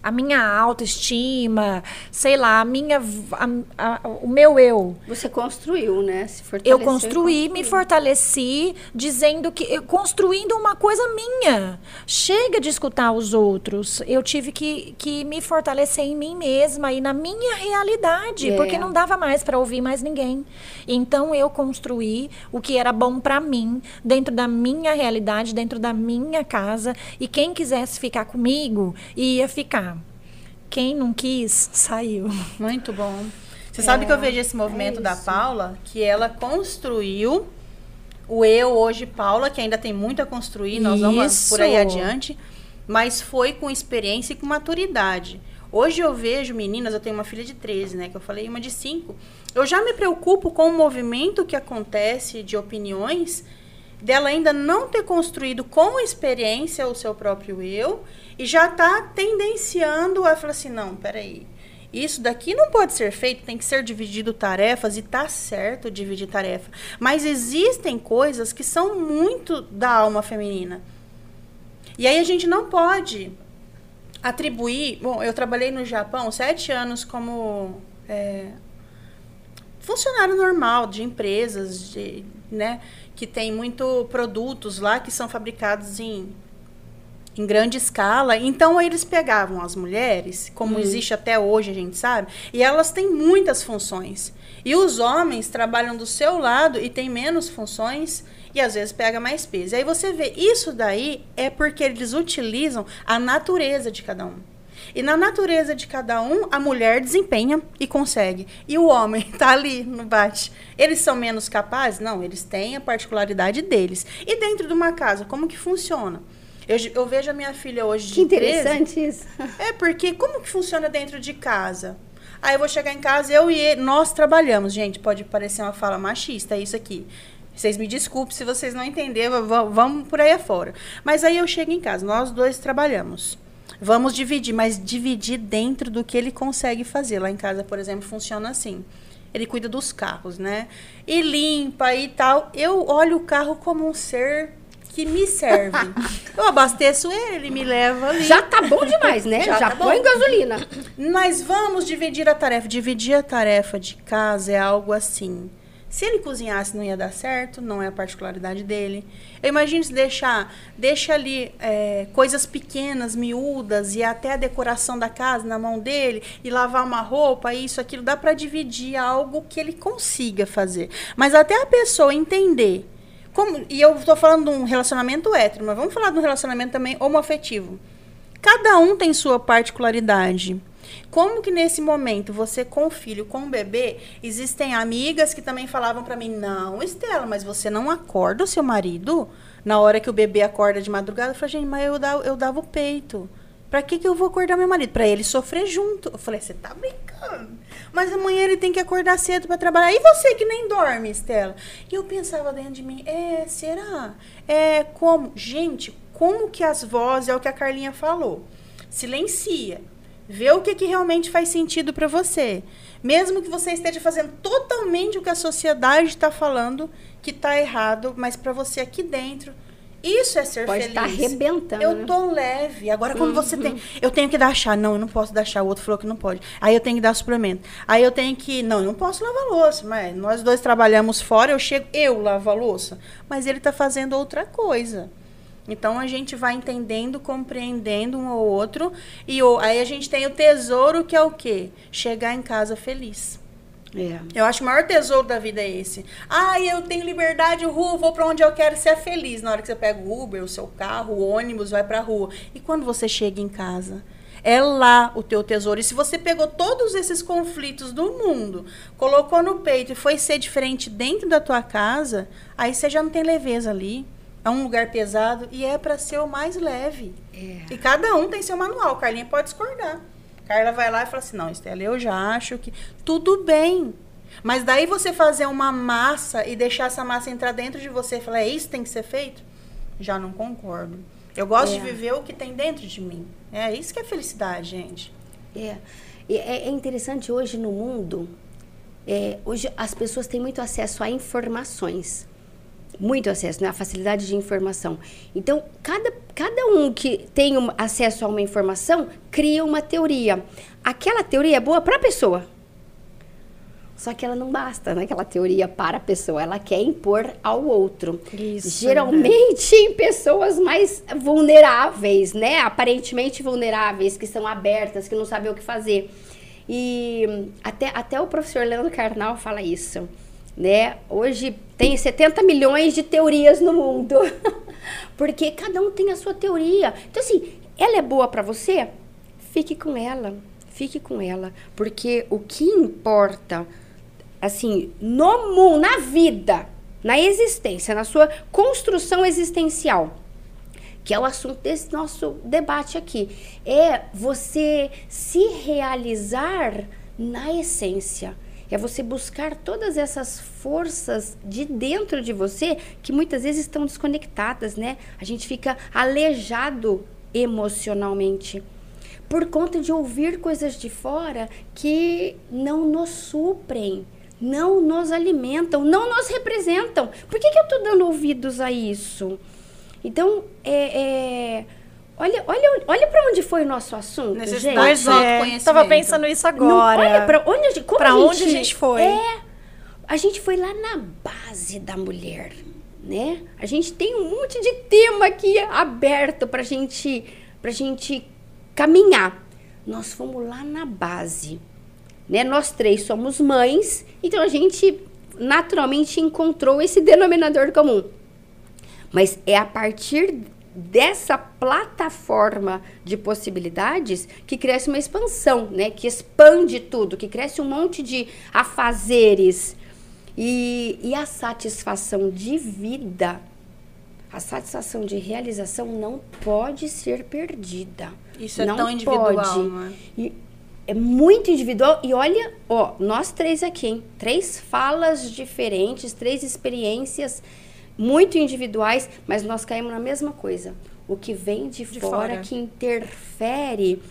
C: a minha autoestima, sei lá, a minha, a, a, o meu eu.
A: Você construiu, né?
C: Se eu construí, me fortaleci, dizendo que, construindo uma coisa minha. Chega de escutar os outros. Eu tive que, que me fortalecer em mim mesma e na minha realidade, é. porque não dava mais para ouvir mais ninguém. Então eu construí o que era bom para mim, dentro da minha realidade, dentro da minha casa, e quem quisesse ficar comigo ia ficar. Quem não quis, saiu.
B: Muito bom. Você é, sabe que eu vejo esse movimento é da Paula, que ela construiu o eu hoje, Paula, que ainda tem muito a construir, nós isso. vamos por aí adiante, mas foi com experiência e com maturidade. Hoje eu vejo meninas, eu tenho uma filha de 13, né, que eu falei, uma de 5. Eu já me preocupo com o movimento que acontece de opiniões dela ainda não ter construído com experiência o seu próprio eu e já está tendenciando a falar assim, não, peraí, isso daqui não pode ser feito, tem que ser dividido tarefas e tá certo dividir tarefa. Mas existem coisas que são muito da alma feminina. E aí a gente não pode atribuir. Bom, eu trabalhei no Japão sete anos como é, funcionário normal de empresas, de, né, que tem muito produtos lá que são fabricados em em grande escala. Então eles pegavam as mulheres, como hum. existe até hoje, a gente sabe, e elas têm muitas funções. E os homens trabalham do seu lado e têm menos funções e às vezes pega mais peso. E aí você vê, isso daí é porque eles utilizam a natureza de cada um. E na natureza de cada um, a mulher desempenha e consegue. E o homem está ali no bate. Eles são menos capazes? Não, eles têm a particularidade deles. E dentro de uma casa, como que funciona? Eu, eu vejo a minha filha hoje
A: Que interessante 13, isso.
B: É, porque como que funciona dentro de casa? Aí eu vou chegar em casa, eu e ele, nós trabalhamos. Gente, pode parecer uma fala machista, é isso aqui. Vocês me desculpem se vocês não entenderam, vamos por aí afora. Mas aí eu chego em casa, nós dois trabalhamos. Vamos dividir, mas dividir dentro do que ele consegue fazer. Lá em casa, por exemplo, funciona assim. Ele cuida dos carros, né? E limpa e tal. Eu olho o carro como um ser que me serve. Eu abasteço ele, ele me leva ali.
A: Já tá bom demais, né? Já, Já tá põe bom. gasolina.
B: Mas vamos dividir a tarefa. Dividir a tarefa de casa é algo assim. Se ele cozinhasse, não ia dar certo, não é a particularidade dele. Eu imagino se deixar, deixa ali é, coisas pequenas, miúdas, e até a decoração da casa na mão dele, e lavar uma roupa, isso, aquilo, dá para dividir algo que ele consiga fazer. Mas até a pessoa entender como, e eu estou falando de um relacionamento hétero, mas vamos falar de um relacionamento também homoafetivo. Cada um tem sua particularidade. Como que nesse momento você com o filho, com o bebê, existem amigas que também falavam para mim: "Não, Estela, mas você não acorda o seu marido na hora que o bebê acorda de madrugada?" Eu falei: "Gente, mas eu dava, eu dava o peito. Para que que eu vou acordar meu marido? Para ele sofrer junto?" Eu falei: "Você tá brincando?" Mas amanhã ele tem que acordar cedo para trabalhar. E você que nem dorme, Estela? E eu pensava dentro de mim, é, será? É como? Gente, como que as vozes, é o que a Carlinha falou. Silencia. Vê o que, que realmente faz sentido para você. Mesmo que você esteja fazendo totalmente o que a sociedade está falando que está errado, mas para você aqui dentro isso é ser
A: Pode
B: feliz. Pode
A: estar arrebentando.
B: Eu né? tô leve. Agora, quando uhum. você tem. Eu tenho que dar chá. Não, eu não posso dar chá. O outro falou que não pode. Aí eu tenho que dar suplemento. Aí eu tenho que. Não, eu não posso lavar louça. Mas nós dois trabalhamos fora, eu chego, eu lavo a louça. Mas ele tá fazendo outra coisa. Então a gente vai entendendo, compreendendo um ao outro. E o, aí a gente tem o tesouro, que é o quê? Chegar em casa feliz. É. Eu acho que o maior tesouro da vida é esse. Ah, eu tenho liberdade, rua, vou para onde eu quero ser feliz. Na hora que você pega o Uber, o seu carro, o ônibus, vai para rua. E quando você chega em casa? É lá o teu tesouro. E se você pegou todos esses conflitos do mundo, colocou no peito e foi ser diferente dentro da tua casa, aí você já não tem leveza ali. É um lugar pesado e é para ser o mais leve. É. E cada um tem seu manual. Carlinha pode discordar. Carla vai lá e fala assim: não, Estela, eu já acho que. Tudo bem. Mas daí você fazer uma massa e deixar essa massa entrar dentro de você e falar: é isso que tem que ser feito? Já não concordo. Eu gosto é. de viver o que tem dentro de mim. É isso que é felicidade, gente.
A: É. É, é interessante hoje no mundo, é, hoje as pessoas têm muito acesso a informações. Muito acesso, né? A facilidade de informação. Então, cada, cada um que tem um acesso a uma informação cria uma teoria. Aquela teoria é boa para a pessoa. Só que ela não basta, né? Aquela teoria para a pessoa. Ela quer impor ao outro. Isso, Geralmente né? em pessoas mais vulneráveis, né? Aparentemente vulneráveis, que são abertas, que não sabem o que fazer. E até, até o professor Leandro Carnal fala isso. Né? Hoje tem 70 milhões de teorias no mundo. Porque cada um tem a sua teoria. Então, assim, ela é boa para você? Fique com ela. Fique com ela. Porque o que importa, assim, no mundo, na vida, na existência, na sua construção existencial, que é o assunto desse nosso debate aqui, é você se realizar na essência. É você buscar todas essas forças de dentro de você que muitas vezes estão desconectadas, né? A gente fica aleijado emocionalmente por conta de ouvir coisas de fora que não nos suprem, não nos alimentam, não nos representam. Por que, que eu estou dando ouvidos a isso? Então, é, é olha, olha, olha para onde foi o nosso assunto,
C: Necessidade gente. É, tava pensando isso agora. Não, olha
A: para onde, como
C: pra
A: a
C: gente, onde a gente foi.
A: É, a gente foi lá na base da mulher, né? A gente tem um monte de tema aqui aberto para gente, pra gente caminhar. Nós fomos lá na base, né? Nós três somos mães, então a gente naturalmente encontrou esse denominador comum. Mas é a partir dessa plataforma de possibilidades que cresce uma expansão, né? Que expande tudo, que cresce um monte de afazeres. E, e a satisfação de vida, a satisfação de realização não pode ser perdida.
B: Isso é
A: não
B: tão individual, pode. Né?
A: E é muito individual. E olha, ó, nós três aqui, hein? Três falas diferentes, três experiências muito individuais, mas nós caímos na mesma coisa. O que vem de, de fora, fora que interfere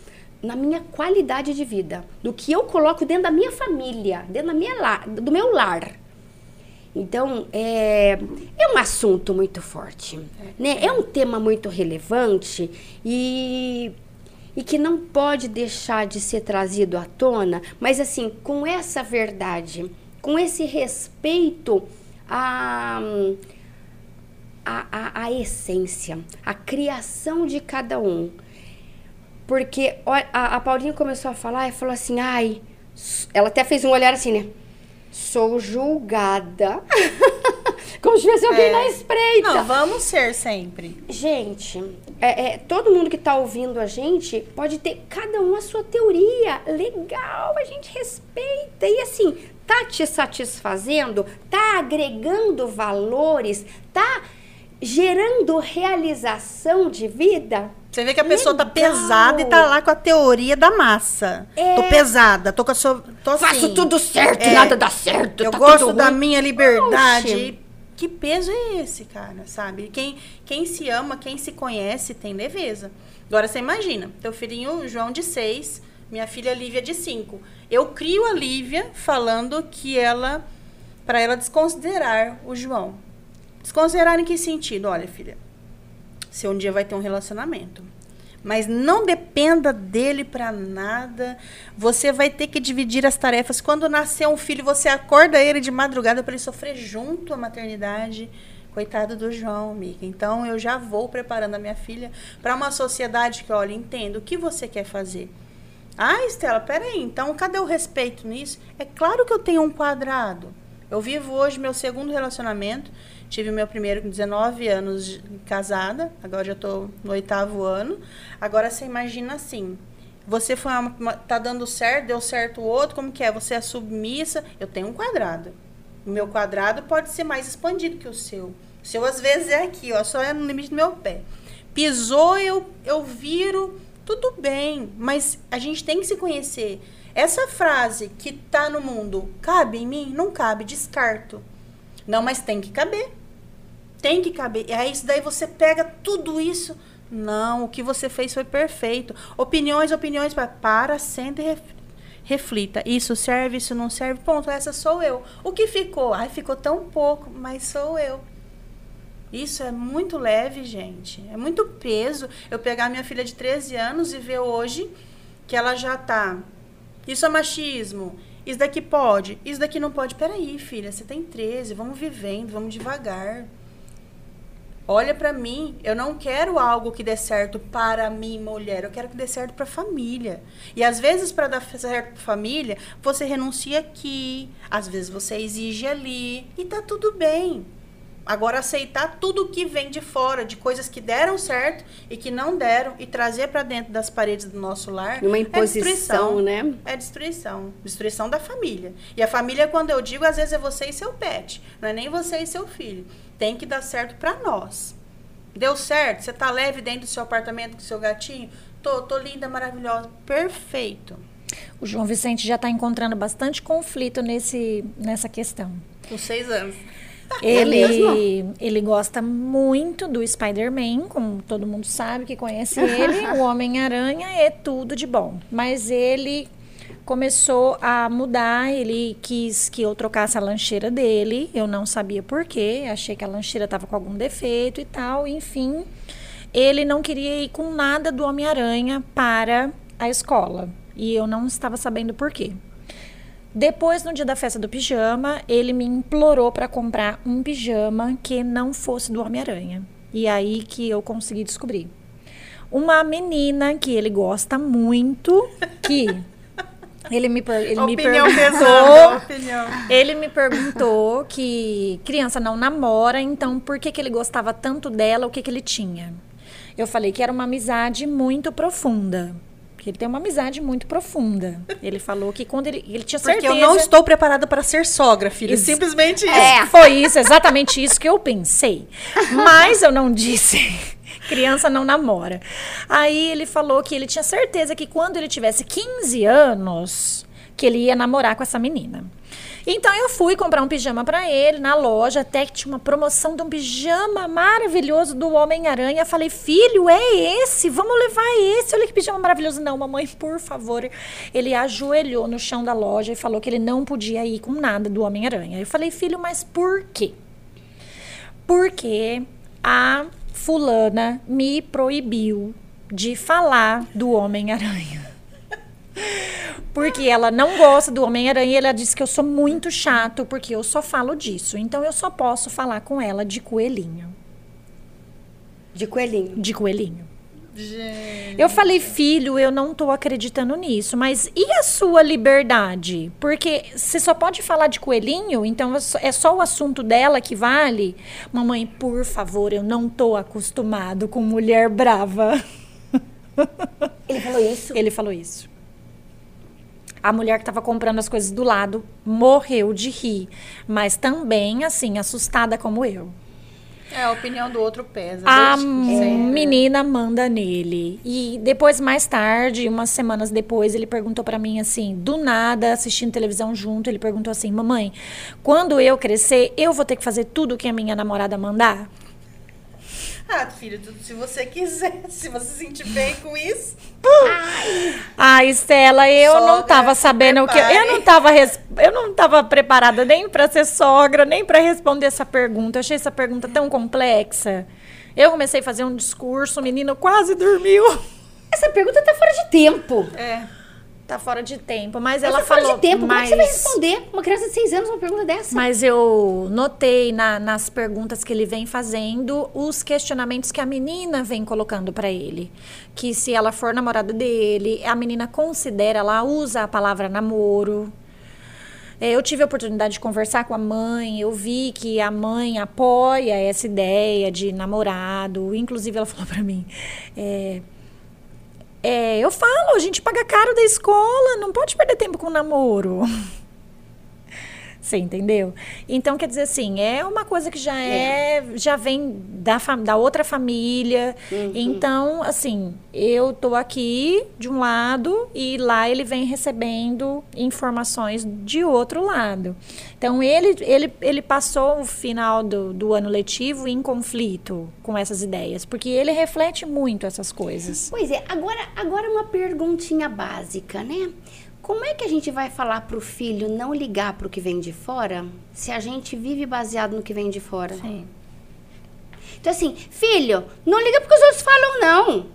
A: na minha qualidade de vida, do que eu coloco dentro da minha família, dentro da minha lar, do meu lar. Então, é, é um assunto muito forte, é. né? É um tema muito relevante e, e que não pode deixar de ser trazido à tona, mas assim, com essa verdade, com esse respeito a a, a, a essência, a criação de cada um. Porque a, a Paulinha começou a falar e falou assim, ai, ela até fez um olhar assim, né? Sou julgada. Como se tivesse alguém é. na espreita.
B: Não, vamos ser sempre.
A: Gente, é, é, todo mundo que está ouvindo a gente pode ter cada um a sua teoria. Legal, a gente respeita. E assim, tá te satisfazendo? Tá agregando valores? Tá gerando realização de vida.
B: Você vê que a pessoa tá Legal. tá pesada e tá lá com a teoria da massa. É. Tô pesada, tô com a sua. Tô
A: Faço
B: assim.
A: tudo certo, é. nada dá certo.
B: Eu tá gosto da minha liberdade. Oxe. Que peso é esse, cara? Sabe? Quem, quem se ama, quem se conhece, tem leveza. Agora você imagina, teu filhinho João de seis, minha filha Lívia de cinco. Eu crio a Lívia falando que ela. para ela desconsiderar o João. Desconsiderar em que sentido? Olha, filha, você um dia vai ter um relacionamento. Mas não dependa dele para nada. Você vai ter que dividir as tarefas. Quando nascer um filho, você acorda ele de madrugada para ele sofrer junto à maternidade. Coitado do João, Mica. Então eu já vou preparando a minha filha para uma sociedade que, olha, entendo o que você quer fazer. Ah, Estela, peraí, então cadê o respeito nisso? É claro que eu tenho um quadrado. Eu vivo hoje meu segundo relacionamento Tive meu primeiro com 19 anos de, casada, agora já estou no oitavo ano. Agora você imagina assim, você foi uma, uma, tá dando certo, deu certo o outro, como que é? Você é submissa, eu tenho um quadrado. O meu quadrado pode ser mais expandido que o seu. O seu às vezes é aqui, ó, só é no limite do meu pé. Pisou, eu, eu viro, tudo bem, mas a gente tem que se conhecer. Essa frase que tá no mundo, cabe em mim? Não cabe, descarto. Não, mas tem que caber tem que caber. E aí isso daí você pega tudo isso Não, o que você fez foi perfeito. Opiniões, opiniões, para, para senta e ref, reflita. Isso serve, isso não serve. Ponto, essa sou eu. O que ficou? Ai, ficou tão pouco, mas sou eu. Isso é muito leve, gente. É muito peso eu pegar minha filha de 13 anos e ver hoje que ela já tá. Isso é machismo. Isso daqui pode, isso daqui não pode. Peraí, filha, você tem 13, vamos vivendo, vamos devagar. Olha para mim, eu não quero algo que dê certo para mim, mulher, eu quero que dê certo para a família. E às vezes para dar certo para família, você renuncia aqui, às vezes você exige ali e tá tudo bem. Agora aceitar tudo que vem de fora, de coisas que deram certo e que não deram e trazer para dentro das paredes do nosso lar,
A: uma imposição,
B: é
A: né?
B: É destruição, destruição da família. E a família, quando eu digo, às vezes é você e seu pet, não é nem você e seu filho. Tem que dar certo para nós. Deu certo? Você tá leve dentro do seu apartamento com seu gatinho? Tô, tô linda, maravilhosa, perfeito.
C: O João Vicente já está encontrando bastante conflito nesse, nessa questão.
B: Com seis anos.
C: Ele, ele gosta muito do Spider-Man, como todo mundo sabe que conhece ele. o Homem-Aranha é tudo de bom. Mas ele começou a mudar, ele quis que eu trocasse a lancheira dele. Eu não sabia por quê, achei que a lancheira estava com algum defeito e tal, enfim. Ele não queria ir com nada do Homem-Aranha para a escola. E eu não estava sabendo por quê. Depois, no dia da festa do pijama, ele me implorou para comprar um pijama que não fosse do Homem-Aranha. E aí que eu consegui descobrir. Uma menina que ele gosta muito, que ele me, ele me perguntou,
B: pesada,
C: ele me perguntou que criança não namora, então por que, que ele gostava tanto dela, o que, que ele tinha? Eu falei que era uma amizade muito profunda. Porque ele tem uma amizade muito profunda. Ele falou que quando ele, ele tinha certeza...
B: Porque eu não estou preparada para ser sogra, filha.
C: Ex
B: Simplesmente isso.
C: É, foi isso, exatamente isso que eu pensei. Mas eu não disse. Criança não namora. Aí ele falou que ele tinha certeza que quando ele tivesse 15 anos, que ele ia namorar com essa menina. Então eu fui comprar um pijama para ele na loja, até que tinha uma promoção de um pijama maravilhoso do Homem-Aranha. Falei, filho, é esse? Vamos levar esse. Olha que pijama maravilhoso. Não, mamãe, por favor. Ele ajoelhou no chão da loja e falou que ele não podia ir com nada do Homem-Aranha. Eu falei, filho, mas por quê? Porque a fulana me proibiu de falar do Homem-Aranha. Porque ela não gosta do Homem-Aranha e ela disse que eu sou muito chato porque eu só falo disso. Então eu só posso falar com ela de coelhinho.
A: De coelhinho.
C: De coelhinho.
B: Gente.
C: Eu falei, filho, eu não tô acreditando nisso, mas e a sua liberdade? Porque você só pode falar de coelhinho, então é só o assunto dela que vale? Mamãe, por favor, eu não tô acostumado com mulher brava.
A: Ele falou isso?
C: Ele falou isso. A mulher que estava comprando as coisas do lado morreu de rir, mas também, assim, assustada como eu.
B: É, a opinião do outro pesa.
C: A menina manda nele. E depois, mais tarde, umas semanas depois, ele perguntou para mim assim, do nada, assistindo televisão junto, ele perguntou assim: "Mamãe, quando eu crescer, eu vou ter que fazer tudo que a minha namorada mandar?"
B: Ah, filho, se você quiser, se você se sentir bem com isso.
C: Ai, Estela, eu
B: Sogra,
C: não tava sabendo o que.
B: prepare.
C: Eu não tava, res- eu não tava preparada nem para ser sogra, nem para responder essa pergunta. Eu achei essa pergunta tão complexa. Eu comecei a fazer um discurso, o menino quase dormiu.
A: Essa pergunta tá fora de tempo.
B: É.
C: Tá fora de tempo, mas
A: Ela
C: ela
A: tá fora
C: falou.
A: de tempo.
C: mas...
A: Como é que você vai responder uma criança de 6 anos uma pergunta dessa?
C: Mas eu notei na- nas perguntas que ele vem fazendo os questionamentos que a menina vem colocando para ele. Que se ela for namorada dele, a menina considera, ela usa a palavra namoro. É, Eu tive a oportunidade de conversar com a mãe, eu vi que a mãe apoia essa ideia de namorado. Inclusive, ela falou para mim: é, é, eu falo, a gente paga caro da escola, não pode perder tempo com namoro. Você entendeu? Então, quer dizer assim, é uma coisa que já é, é já vem da, da outra família. Uhum. Então, assim, eu tô aqui de um lado e lá ele vem recebendo informações de outro lado. Então, ele, ele, ele passou o final do, do ano letivo em conflito com essas ideias, porque ele reflete muito essas coisas.
A: Pois é, agora, agora uma perguntinha básica, né? Como é que a gente vai falar para o filho não ligar para o que vem de fora se a gente vive baseado no que vem de fora?
B: Sim.
A: Então, assim, filho, não liga porque os outros falam, não.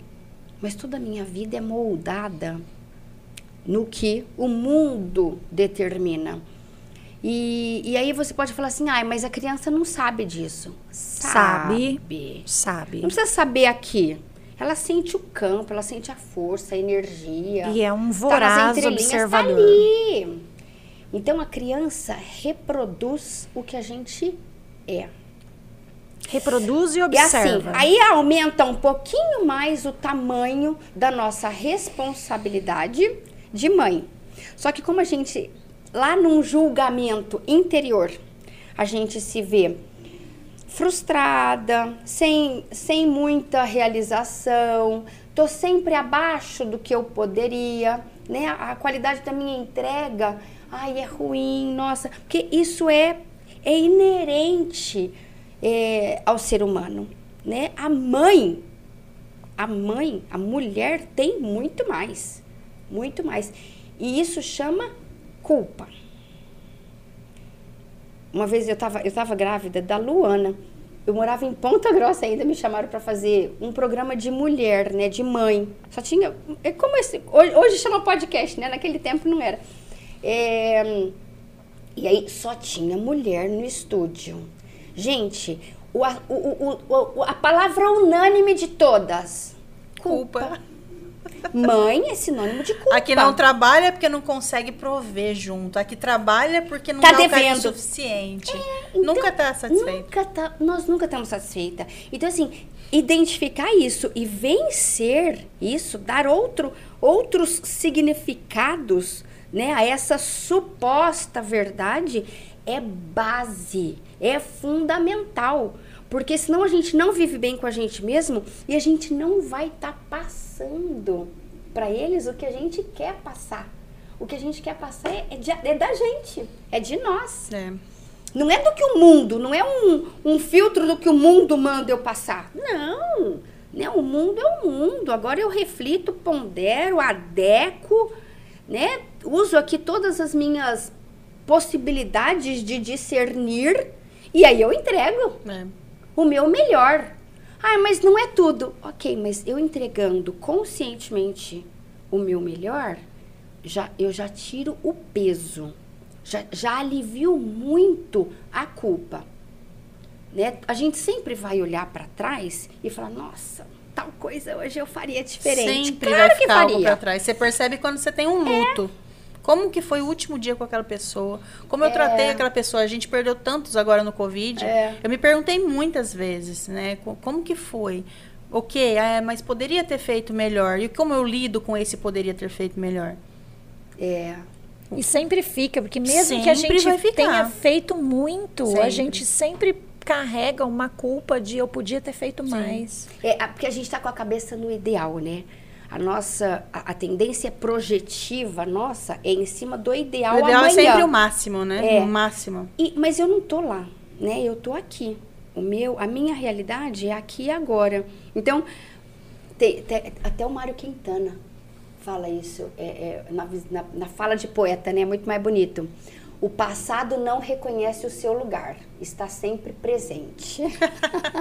A: Mas toda a minha vida é moldada no que o mundo determina. E, e aí você pode falar assim, ah, mas a criança não sabe disso.
C: Sabe. Sabe.
A: Não precisa saber aqui. Ela sente o campo, ela sente a força, a energia.
C: E é um tá voraz tá observador.
A: Tá ali. Então a criança reproduz o que a gente é.
C: Reproduz e observa.
A: E assim, aí aumenta um pouquinho mais o tamanho da nossa responsabilidade de mãe. Só que como a gente lá num julgamento interior, a gente se vê frustrada, sem, sem muita realização, tô sempre abaixo do que eu poderia, né? A, qualidade da minha entrega, ai, é ruim, nossa, porque isso é, é inerente é, ao ser humano, né? A mãe, a mãe, a mulher tem muito mais, muito mais. E isso chama culpa. Uma vez eu estava eu tava grávida da Luana. Eu morava em Ponta Grossa ainda, me chamaram para fazer um programa de mulher, né, de mãe. Só tinha, é como esse, hoje, hoje chama podcast, né? Naquele tempo não era. É, e aí só tinha mulher no estúdio. Gente, o, o, o, o a palavra unânime de todas.
B: Culpa. culpa.
A: Mãe é sinônimo de culpa.
B: Aqui não trabalha porque não consegue prover junto. Aqui trabalha porque não
A: tá
B: dá
A: devendo.
B: o suficiente. É, então, nunca está satisfeita.
A: Nunca tá, nós nunca estamos satisfeitas. Então, assim, identificar isso e vencer isso, dar outro, outros significados né, a essa suposta verdade é base, é fundamental. Porque senão a gente não vive bem com a gente mesmo e a gente não vai estar tá passando para eles o que a gente quer passar. O que a gente quer passar é, de, é da gente, é de nós.
B: É.
A: Não é do que o mundo, não é um, um filtro do que o mundo manda eu passar. Não, né? o mundo é o mundo. Agora eu reflito, pondero, adequo, né? uso aqui todas as minhas possibilidades de discernir e aí eu entrego. É o meu melhor. Ah, mas não é tudo. Ok, mas eu entregando conscientemente o meu melhor, já, eu já tiro o peso. Já, já alivio muito a culpa. Né? A gente sempre vai olhar para trás e falar, nossa, tal coisa hoje eu faria diferente.
B: Sempre claro vai ficar que faria. algo trás. Você percebe quando você tem um luto. É. Como que foi o último dia com aquela pessoa? Como eu é. tratei aquela pessoa? A gente perdeu tantos agora no Covid. É. Eu me perguntei muitas vezes, né? Como que foi? Ok, é, mas poderia ter feito melhor. E como eu lido com esse poderia ter feito melhor?
A: É.
C: E sempre fica, porque mesmo sempre que a gente tenha feito muito, sempre. a gente sempre carrega uma culpa de eu podia ter feito Sim. mais.
A: É, porque a gente está com a cabeça no ideal, né? A nossa a, a, tendência projetiva nossa é em cima do ideal
B: o ideal
A: amanhã.
B: é sempre o máximo né?
A: É.
B: o máximo.
A: E, mas eu não tô lá né? Eu tô aqui. O meu a minha realidade é aqui e agora. Então te, te, até o Mário Quintana fala isso é, é, na, na, na fala de poeta né? Muito mais bonito o passado não reconhece o seu lugar, está sempre presente.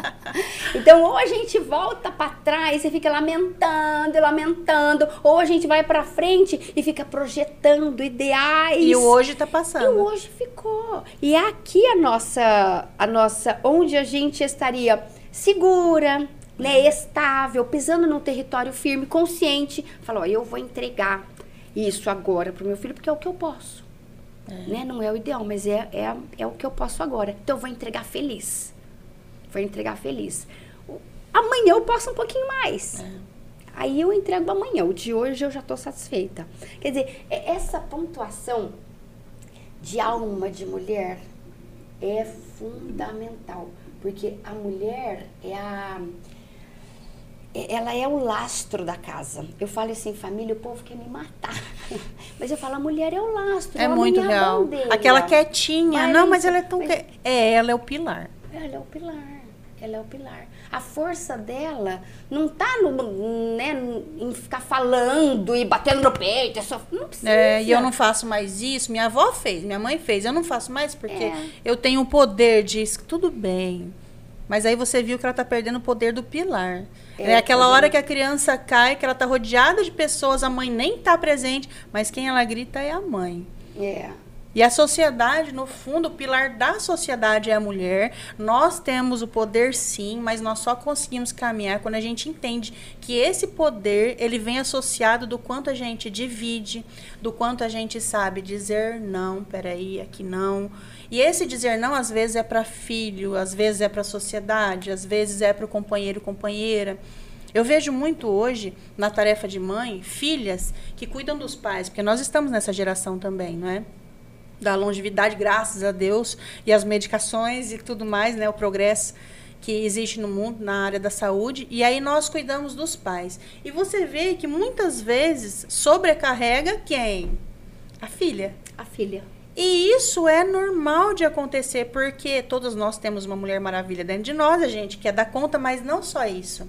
A: então, ou a gente volta para trás e fica lamentando, lamentando, ou a gente vai para frente e fica projetando ideais.
B: E o hoje está passando. E
A: o hoje ficou. E é aqui a nossa, a nossa, onde a gente estaria segura, né, estável, pisando num território firme, consciente, falou, eu vou entregar isso agora para o meu filho porque é o que eu posso. É. Né? Não é o ideal, mas é, é, é o que eu posso agora. Então eu vou entregar feliz. Vou entregar feliz. Amanhã eu posso um pouquinho mais. É. Aí eu entrego amanhã. O de hoje eu já estou satisfeita. Quer dizer, é essa pontuação de alma de mulher é fundamental, porque a mulher é a ela é o lastro da casa. Eu falo assim, família, o povo quer me matar. Mas eu falo, a mulher é o lastro.
B: É muito
A: minha
B: real.
A: bandeira.
B: Aquela quietinha.
A: Mas-
B: não, mas ela é tão.
A: mas-
B: que- É, ela é o pilar.
A: Ela é o pilar. Ela é o pilar. A força dela não tá no, né, em ficar falando e batendo no peito. É só, não precisa.
B: É, e eu não faço mais isso. Minha avó fez, minha mãe fez. Eu não faço mais porque
A: É.
B: eu tenho o poder disso. Tudo bem. Mas aí você viu que ela tá perdendo o poder do pilar.
A: É,
B: É, aquela hora que a criança cai, que ela tá rodeada de pessoas, a mãe nem tá presente, mas quem ela grita é a mãe.
A: É.
B: E a sociedade, no fundo, o pilar da sociedade é a mulher. Nós temos o poder sim, mas nós só conseguimos caminhar quando a gente entende que esse poder, ele vem associado do quanto a gente divide, do quanto a gente sabe dizer não, peraí, aqui não. E esse dizer não, às vezes, é para filho, às vezes é para a sociedade, às vezes é para o companheiro, companheira. Eu vejo muito hoje, na tarefa de mãe, filhas que cuidam dos pais, porque nós estamos nessa geração também, não é? da longevidade, graças a Deus, e as medicações e tudo mais, né, o progresso que existe no mundo na área da saúde, e aí nós cuidamos dos pais. E você vê que muitas vezes sobrecarrega quem? A filha.
A: A filha.
B: E isso é normal de acontecer, porque todos nós temos uma mulher maravilha dentro de nós, a gente quer dar conta, mas não só isso.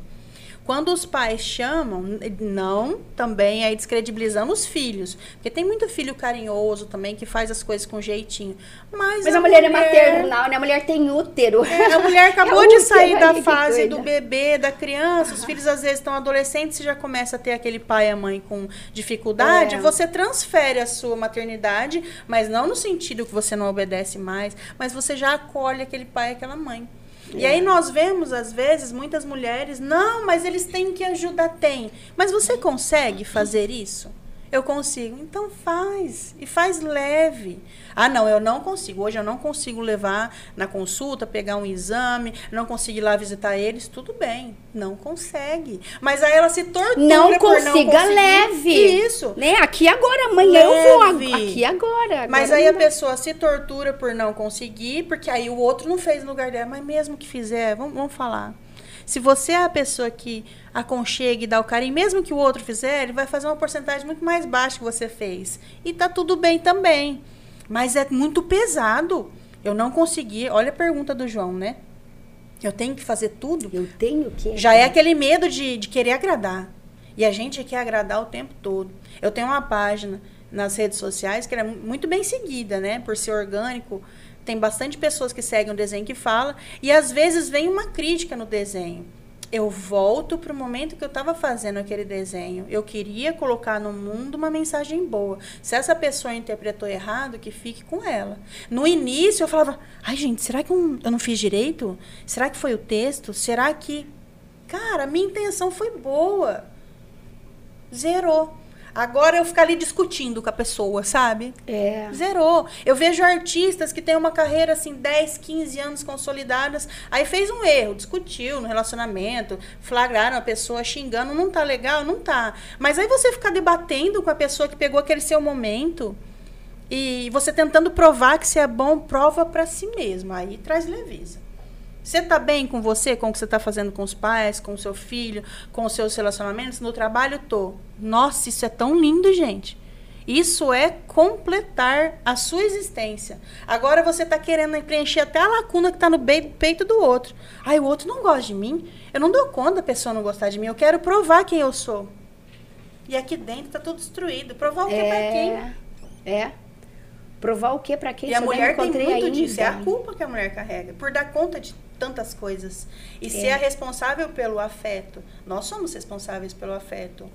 B: Quando os pais chamam, não também aí descredibilizando os filhos. Porque tem muito filho carinhoso também que faz as coisas com jeitinho. Mas,
A: Mas a mulher é maternal, né? A mulher tem útero.
B: É, a mulher acabou
A: É
B: de sair da fase do bebê, da criança, os filhos às vezes estão adolescentes e já começa a ter aquele pai e a mãe com dificuldade,
A: É.
B: você transfere a sua maternidade, mas não no sentido que você não obedece mais, mas você já acolhe aquele pai e aquela mãe. E aí nós vemos, às vezes, muitas mulheres, não, mas eles têm que ajudar, tem. Mas você consegue fazer isso? Eu consigo. Então faz. E faz leve. Ah, não, eu não consigo. Hoje eu não consigo levar na consulta, pegar um exame, não consigo ir lá visitar eles. Tudo bem. Não consegue. Mas aí ela se tortura
A: Não
B: não
A: consiga
B: conseguir.
A: leve.
B: Isso.
A: Né? Aqui agora, amanhã eu vou.
B: Leve.
A: Aqui agora.
B: Mas
A: agora
B: aí a
A: não dá.
B: pessoa se tortura por não conseguir, porque aí o outro não fez no lugar dela. Mas mesmo que fizer, vamos, vamos falar. Se você é a pessoa que aconchega e dá o carinho, mesmo que o outro fizer, ele vai fazer uma porcentagem muito mais baixa que você fez. E tá tudo bem também. Mas é muito pesado. Eu não consegui. Olha a pergunta do João, né? Eu tenho que fazer tudo.
A: Eu tenho que.
B: Já é aquele medo de, de querer agradar. E a gente quer agradar o tempo todo. Eu tenho uma página nas redes sociais que ela é mu- muito bem seguida, né? Por ser orgânico. Tem bastante pessoas que seguem o desenho que fala. E às vezes vem uma crítica no desenho. Eu volto para o momento que eu estava fazendo aquele desenho. Eu queria colocar no mundo uma mensagem boa. Se essa pessoa interpretou errado, que fique com ela. No início eu falava: ai, gente, será que eu não fiz direito? Será que foi o texto? Será que. Cara, minha intenção foi boa. Zerou. Agora eu ficar ali discutindo com a pessoa, sabe?
A: É.
B: Zerou. Eu vejo artistas que têm uma carreira assim, 10, 15 anos consolidadas, aí fez um erro, discutiu no relacionamento, flagraram a pessoa xingando, não tá legal, não tá. Mas aí você ficar debatendo com a pessoa que pegou aquele seu momento e você tentando provar que você é bom, prova pra si mesmo, aí traz leveza. Você tá bem com você, com o que você tá fazendo com os pais, com o seu filho, com os seus relacionamentos? No trabalho, tô. Nossa, isso é tão lindo, gente. Isso é completar a sua existência. Agora você tá querendo preencher até a lacuna que tá no peito do outro. Ai, o outro não gosta de mim. Eu não dou conta da pessoa não gostar de mim. Eu quero provar quem eu sou. E aqui dentro tá tudo destruído. Provar o que pra quem?
A: É. É. Provar o que pra quem
B: E a mulher tem muito
A: ainda.
B: disso. É a culpa que a mulher carrega por dar conta de tantas coisas. E ser a responsável pelo afeto. Nós somos responsáveis pelo afeto.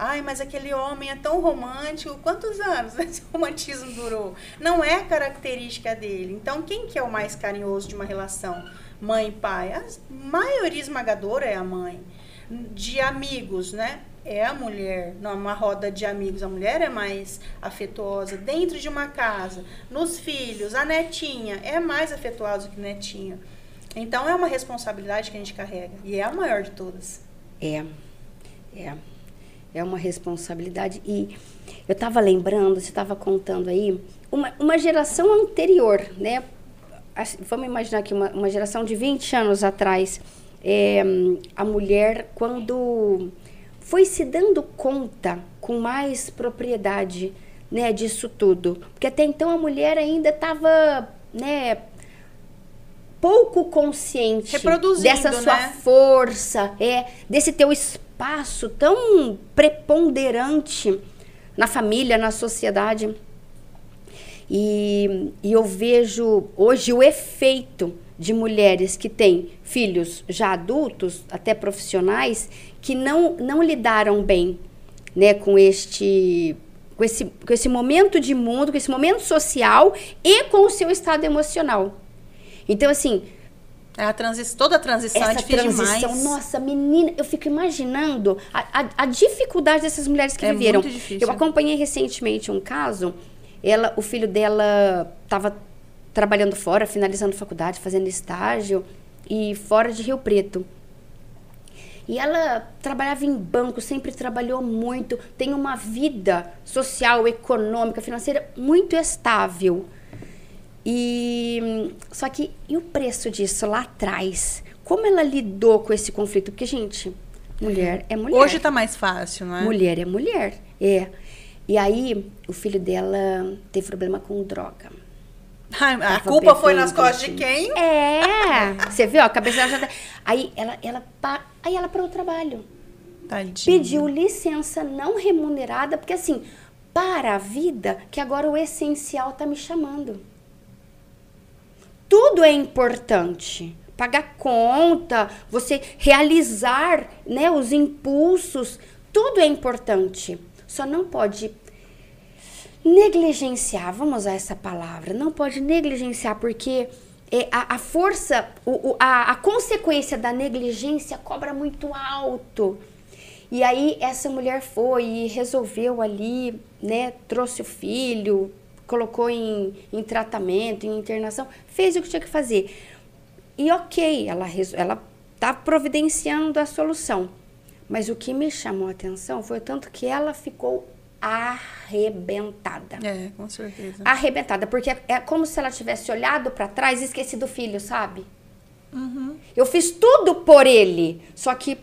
B: Ai, mas aquele homem é tão romântico. Quantos anos esse romantismo durou? Não é característica dele. Então, quem que é o mais carinhoso de uma relação? Mãe e pai? A maioria esmagadora é a mãe. De amigos, né? É a mulher. Numa roda de amigos, a mulher é mais afetuosa. Dentro de uma casa, nos filhos, a netinha é mais afetuosa que o netinho. Então, é uma responsabilidade que a gente carrega. E é a maior de todas.
A: É. É. é uma responsabilidade. E eu estava lembrando, você estava contando aí, uma, uma geração anterior, né? Vamos imaginar aqui, uma, uma geração de 20 anos atrás, é, a mulher, quando foi se dando conta com mais propriedade né, disso tudo. Porque até então a mulher ainda estava né, pouco consciente dessa sua
B: né?
A: força, é, desse teu espaço tão preponderante na família, na sociedade. E, e eu vejo hoje o efeito de mulheres que têm filhos já adultos, até profissionais, que não, não lidaram bem né, com este com esse, com esse momento de mundo, com esse momento social e com o seu estado emocional. Então, assim.
B: É a transi toda a transição
A: essa
B: é difícil
A: transição,
B: demais.
A: nossa, menina, eu fico imaginando a, a, a dificuldade dessas mulheres que
B: É
A: viveram.
B: muito difícil.
A: Eu acompanhei recentemente um caso, ela, o filho dela estava trabalhando fora, finalizando faculdade, fazendo estágio, e fora de Rio Preto. E ela trabalhava em banco, sempre trabalhou muito, tem uma vida social, econômica, financeira muito estável. E só que e o preço disso lá atrás? Como ela lidou com esse conflito? Porque gente, mulher é mulher.
B: Hoje tá mais fácil, não é?
A: Mulher é mulher, é. E aí o filho dela teve problema com droga.
B: Ai, a
A: Tava
B: culpa foi nas costas de quem?
A: É, você viu? A cabeça dela já tá... Aí ela, ela, pa- aí ela parou o trabalho.
B: Tadinha.
A: Pediu licença não remunerada, porque assim, para a vida, que agora o essencial tá me chamando. Tudo é importante. Pagar conta, você realizar né, os impulsos, tudo é importante. Só não pode negligenciar, vamos usar essa palavra, não pode negligenciar, porque é, a, a força, o, o- a, a consequência da negligência cobra muito alto. E aí essa mulher foi e resolveu ali, né, trouxe o filho, colocou em, em tratamento, em internação, fez o que tinha que fazer. E ok, ela res- ela tá providenciando a solução. Mas o que me chamou a atenção foi o tanto que ela ficou arrebentada.
B: É, com certeza.
A: Arrebentada, porque é, é como se ela tivesse olhado para trás e esquecido o filho, sabe? Eu fiz tudo por ele, só que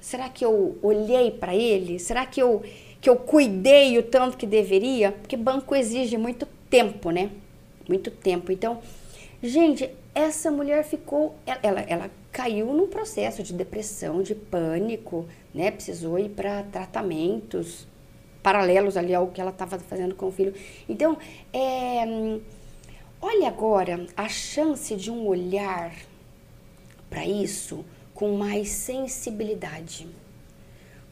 A: será que eu olhei para ele? Será que eu que eu cuidei o tanto que deveria? Porque banco exige muito tempo, né? Muito tempo. Então, gente, essa mulher ficou, ela, ela, caiu num processo de depressão, de pânico, né? Precisou ir para tratamentos paralelos ali ao que ela estava fazendo com o filho. Então, é, olha agora a chance de um olhar para isso com mais sensibilidade.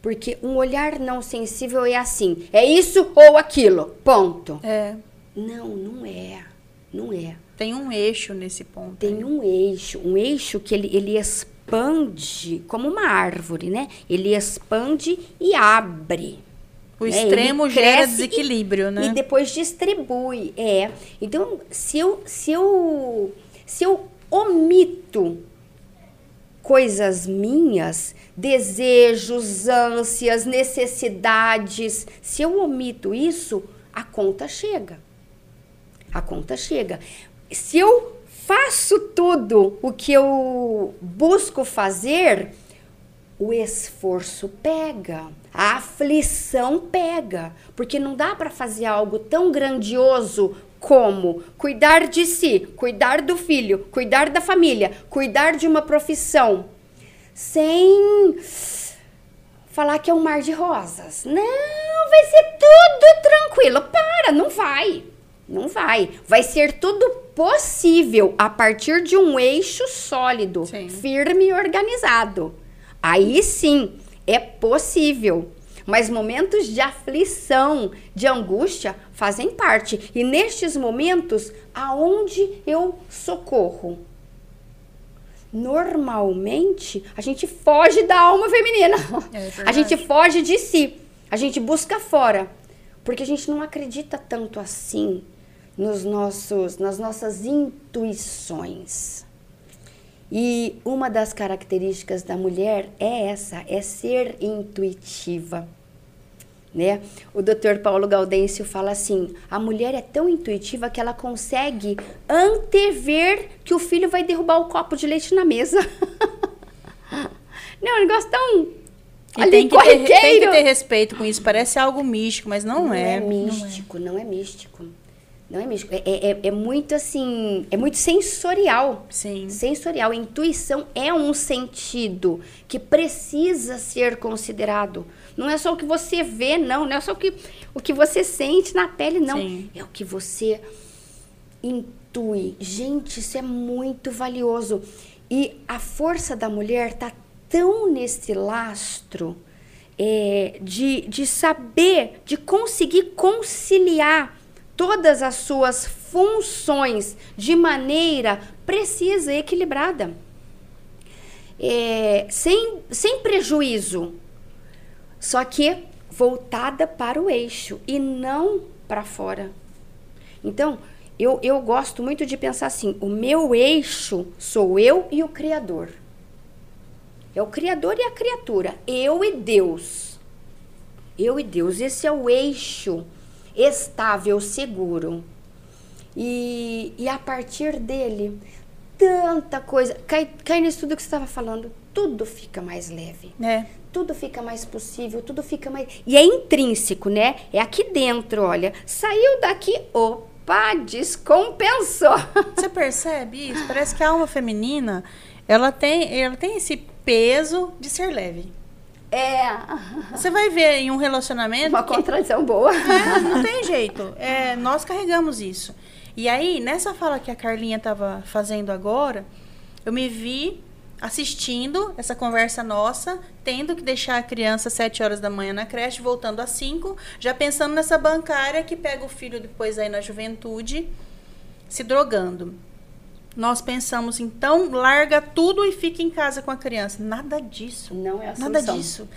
A: Porque um olhar não sensível é assim, é isso ou aquilo, ponto.
B: É,
A: Não, não é. Não é.
B: tem um eixo nesse ponto.
A: Tem
B: aí.
A: um eixo, um eixo que ele, ele expande como uma árvore, né? Ele expande e abre.
B: O
A: né?
B: extremo
A: Ele
B: gera desequilíbrio,
A: e,
B: né?
A: E depois distribui, é. Então, se eu, se eu, se eu omito coisas minhas, desejos, ânsias, necessidades, se eu omito isso, a conta chega. A conta chega. Se eu faço tudo o que eu busco fazer, o esforço pega, a aflição pega, porque não dá para fazer algo tão grandioso como cuidar de si, cuidar do filho, cuidar da família, cuidar de uma profissão, sem falar que é um mar de rosas. Não, vai ser tudo tranquilo. Para, não vai. Não vai. Vai ser tudo possível a partir de um eixo sólido,
B: Sim.
A: firme e organizado. Aí sim, é possível. Mas momentos de aflição, de angústia, fazem parte. E nestes momentos, aonde eu socorro? Normalmente, a gente foge da alma feminina.
B: É
A: a gente foge de si. A gente busca fora. Porque a gente não acredita tanto assim nos nossos, nas nossas intuições. E uma das características da mulher é essa, é ser intuitiva. Né? O Dr. Paulo Gaudêncio fala assim: a mulher é tão intuitiva que ela consegue antever que o filho vai derrubar o copo de leite na mesa. Não, é um negócio tão
B: e Ali, tem, que ter, tem que ter respeito com isso. Parece algo místico, mas não,
A: não
B: é.
A: é místico, não é. não é místico. Não é místico. É, é, é, muito assim. É muito sensorial.
B: Sim.
A: Sensorial. Intuição é um sentido que precisa ser considerado. Não é só o que você vê, não. Não é só o que, o que você sente na pele, não. Sim. É o que você intui. Gente, isso é muito valioso. E a força da mulher está tão nesse lastro é, de, de saber, de conseguir conciliar todas as suas funções de maneira precisa e equilibrada. É, sem, sem prejuízo, só que voltada para o eixo e não para fora. Então, eu, eu gosto muito de pensar assim: o meu eixo sou eu e o Criador. É o Criador e a criatura. Eu e Deus. Eu e Deus. Esse é o eixo estável, seguro. E, e a partir dele, tanta coisa. Cai, cai nisso tudo que você estava falando. Tudo fica mais leve.
B: É.
A: Tudo fica mais possível, tudo fica mais. E é intrínseco, né? É aqui dentro, olha. Saiu daqui, opa, descompensou.
B: Você percebe isso? Parece que a alma feminina, ela tem, ela tem esse peso de ser leve.
A: É.
B: Você vai ver em um relacionamento.
A: Uma que... contradição boa.
B: É, não tem jeito. É, nós carregamos isso. E aí, nessa fala que a Carlinha estava fazendo agora, eu me vi assistindo essa conversa nossa, tendo que deixar a criança às 7 horas da manhã na creche, voltando às 5, já pensando nessa bancária que pega o filho depois aí na juventude, se drogando. Nós pensamos, então, larga tudo e fica em casa com a criança. Nada disso.
A: Não é a
B: Nada
A: solução.
B: disso.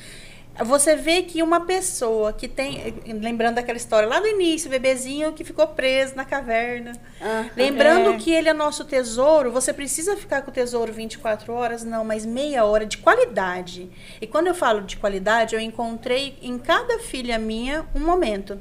B: Você vê que uma pessoa que tem. Lembrando daquela história lá do início, o bebezinho que ficou preso na caverna. Ah, lembrando é. que ele é nosso tesouro, você precisa ficar com o tesouro 24 horas? Não, mas meia hora de qualidade. E quando eu falo de qualidade, eu encontrei em cada filha minha um momento.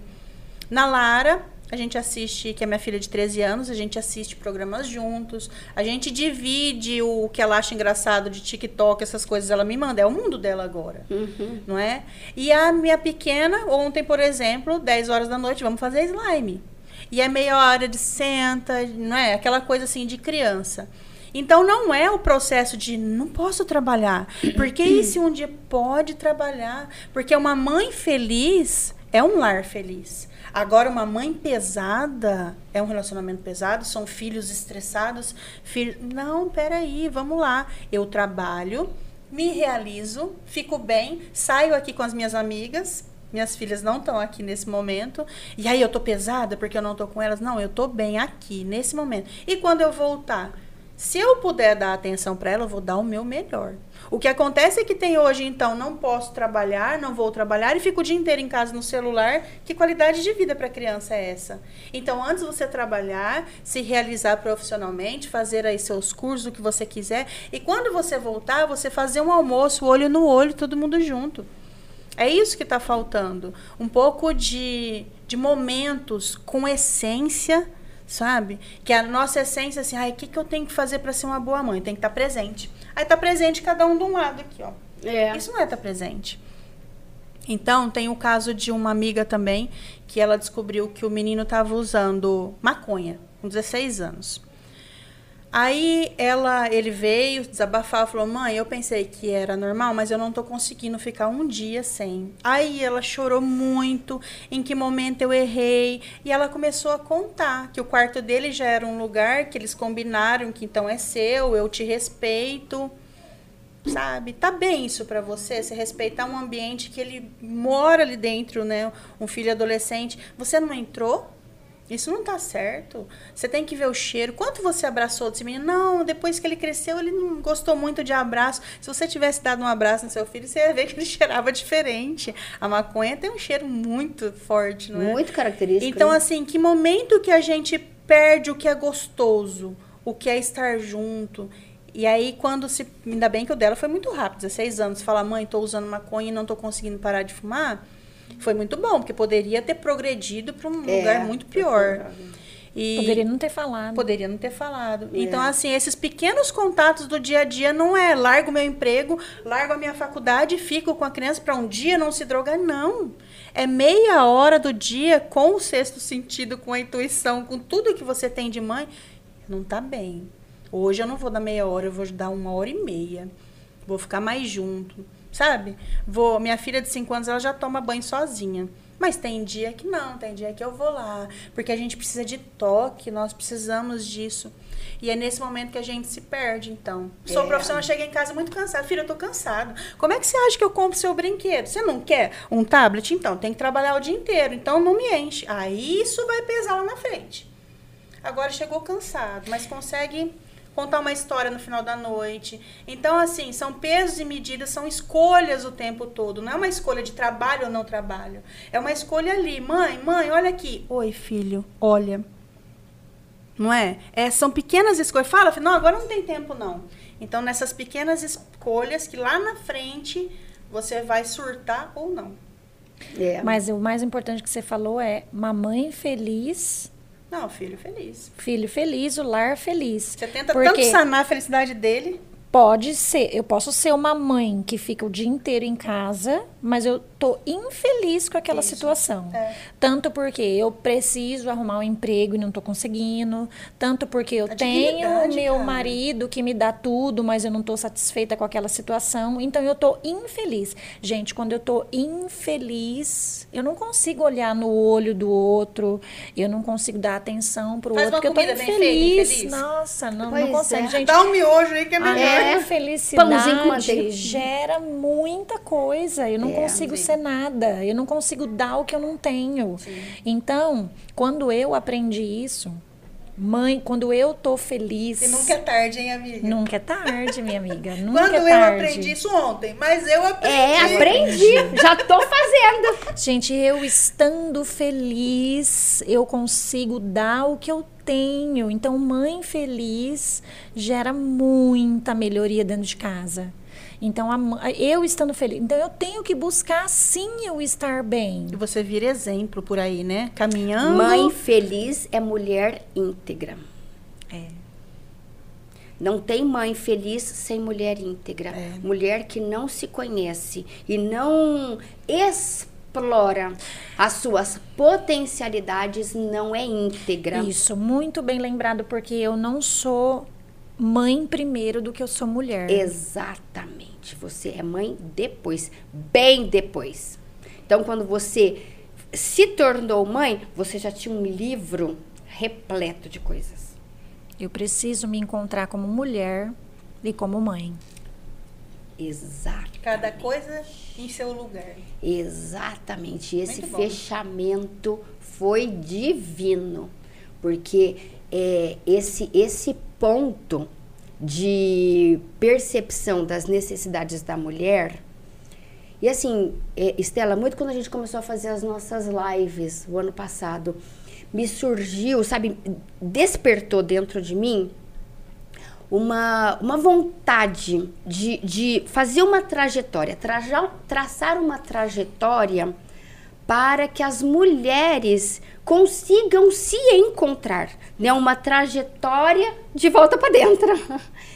B: Na Lara, a gente assiste, que é minha filha de 13 anos, a gente assiste programas juntos, a gente divide o que ela acha engraçado de TikTok, essas coisas, ela me manda, é o mundo dela agora,
A: uhum.
B: não é? E a minha pequena, ontem, por exemplo, 10 horas da noite, vamos fazer slime. E é meia hora de senta, não é? Aquela coisa assim de criança. Então não é o processo de não posso trabalhar. Porque e se um dia pode trabalhar? Porque uma mãe feliz é um lar feliz. Agora, uma mãe pesada é um relacionamento pesado, são filhos estressados. Filho... Não, peraí, vamos lá. Eu trabalho, me realizo, fico bem, saio aqui com as minhas amigas. Minhas filhas não estão aqui nesse momento. E aí eu tô pesada porque eu não tô com elas. Não, eu tô bem aqui, nesse momento. E quando eu voltar, se eu puder dar atenção para ela, eu vou dar o meu melhor. O que acontece é que tem hoje, então, não posso trabalhar, não vou trabalhar e fico o dia inteiro em casa no celular. Que qualidade de vida para a criança é essa? Então, antes você trabalhar, se realizar profissionalmente, fazer aí seus cursos, o que você quiser, e quando você voltar, você fazer um almoço, olho no olho, todo mundo junto. É isso que está faltando. Um pouco de, de momentos com essência sabe? Que a nossa essência, assim, ai, o que, que eu tenho que fazer para ser uma boa mãe? Tem que estar tá presente. Aí tá presente cada um de um lado aqui, ó.
A: É.
B: Isso não é estar tá presente. Então, tem o caso de uma amiga também, que ela descobriu que o menino estava usando maconha, com 16 anos. Aí ela, ele veio desabafar, falou: "Mãe, eu pensei que era normal, mas eu não tô conseguindo ficar um dia sem". Aí ela chorou muito, em que momento eu errei, e ela começou a contar que o quarto dele já era um lugar que eles combinaram que então é seu, eu te respeito. Sabe? Tá bem isso para você, se respeitar um ambiente que ele mora ali dentro, né? Um filho adolescente. Você não entrou? Isso não tá certo. Você tem que ver o cheiro. Quanto você abraçou desse menino? Não, depois que ele cresceu, ele não gostou muito de abraço. Se você tivesse dado um abraço no seu filho, você ia ver que ele cheirava diferente. A maconha tem um cheiro muito forte, não
A: é? Muito característico.
B: Então, né? assim, que momento que a gente perde o que é gostoso, o que é estar junto. E aí, quando se. Ainda bem que o dela foi muito rápido, 16 anos. Fala, mãe, tô usando maconha e não tô conseguindo parar de fumar Foi muito bom, porque poderia ter progredido para um é, lugar muito pior.
C: E poderia não ter falado.
B: Poderia não ter falado. É. Então, assim, esses pequenos contatos do dia a dia não é largo meu emprego, largo a minha faculdade e fico com a criança para um dia não se drogar. Não. É meia hora do dia com o sexto sentido, com a intuição, com tudo que você tem de mãe. Não tá bem. Hoje eu não vou dar meia hora, eu vou dar uma hora e meia. Vou ficar mais junto, sabe? Vou, minha filha de 5 anos, ela já toma banho sozinha. Mas tem dia que não, tem dia que eu vou lá, porque a gente precisa de toque, nós precisamos disso. E é nesse momento que a gente se perde, então. Sou é. profissional, cheguei em casa muito cansada. Filha, eu tô cansado. Como é que você acha que eu compro seu brinquedo? Você não quer um tablet? Então, tem que trabalhar o dia inteiro. Então, não me enche. Aí, isso vai pesar lá na frente. Agora, chegou cansado, mas consegue contar uma história no final da noite. Então, assim, são pesos e medidas, são escolhas o tempo todo. Não é uma escolha de trabalho ou não trabalho. É uma escolha ali. Mãe, mãe, olha aqui. Oi, filho, olha. Não é? é são pequenas escolhas. Fala, não, agora não tem tempo, não. Então, nessas pequenas escolhas que lá na frente você vai surtar ou não.
C: É. Mas o mais importante que você falou é mamãe feliz
B: não, filho feliz.
C: Filho feliz, o lar feliz.
B: Você tenta tanto sanar a felicidade dele.
C: Pode ser, eu posso ser uma mãe que fica o dia inteiro em casa, mas eu tô infeliz com aquela Isso. situação. É. Tanto porque eu preciso arrumar um emprego e não tô conseguindo, tanto porque eu a tenho o meu cara. marido que me dá tudo, mas eu não tô satisfeita com aquela situação, então eu tô infeliz. Gente, quando eu tô infeliz, eu não consigo olhar no olho do outro, eu não consigo dar atenção pro
B: Faz
C: outro, porque eu tô infeliz. infeliz. Nossa, não, não consegue, é. gente.
B: Dá um miojo aí que é melhor.
C: A felicidade gera muita coisa. Eu não é, consigo sim. ser nada. Eu não consigo dar o que eu não tenho. Sim. Então, quando eu aprendi isso, Mãe, quando eu tô feliz.
B: E nunca é tarde, hein, amiga?
C: Nunca é tarde, minha amiga. Nunca quando
B: é
C: tarde.
B: eu aprendi isso ontem, mas eu aprendi.
A: É, aprendi. Já tô fazendo.
C: Gente, eu estando feliz, eu consigo dar o que eu tenho. Então, mãe feliz gera muita melhoria dentro de casa. Então, a, eu estando feliz. Então, eu tenho que buscar sim eu estar bem.
B: E você vira exemplo por aí, né? Caminhando.
A: Mãe feliz é mulher íntegra.
C: É.
A: Não tem mãe feliz sem mulher íntegra. É. Mulher que não se conhece e não explora as suas potencialidades não é íntegra.
C: Isso, muito bem lembrado, porque eu não sou mãe primeiro do que eu sou mulher.
A: Exatamente. Você é mãe depois, bem depois. Então, quando você se tornou mãe, você já tinha um livro repleto de coisas.
C: Eu preciso me encontrar como mulher e como mãe.
A: Exato.
B: Cada coisa em seu lugar.
A: Exatamente. Esse fechamento foi divino, porque é, esse esse ponto de percepção das necessidades da mulher. E assim, é, Estela, muito quando a gente começou a fazer as nossas lives o ano passado, me surgiu, sabe, despertou dentro de mim uma, uma vontade de, de fazer uma trajetória, trajar, traçar uma trajetória para que as mulheres consigam se encontrar, né? Uma trajetória de volta para dentro.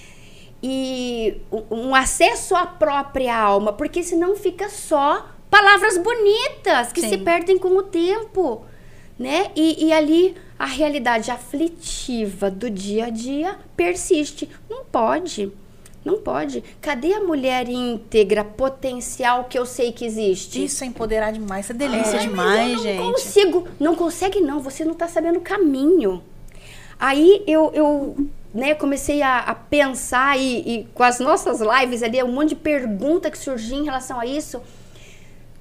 A: E um acesso à própria alma, porque senão fica só palavras bonitas que Sim. se perdem com o tempo, né? E, e ali a realidade aflitiva do dia a dia persiste. Não pode. Não pode. Cadê a mulher íntegra, potencial que eu sei que existe?
B: Isso é empoderar demais, isso é delícia Ai, demais,
A: não
B: gente.
A: Não consigo. Não consegue, não. Você não está sabendo o caminho. Aí eu, eu né, comecei a, a pensar e, e, com as nossas lives ali, um monte de pergunta que surgiu em relação a isso.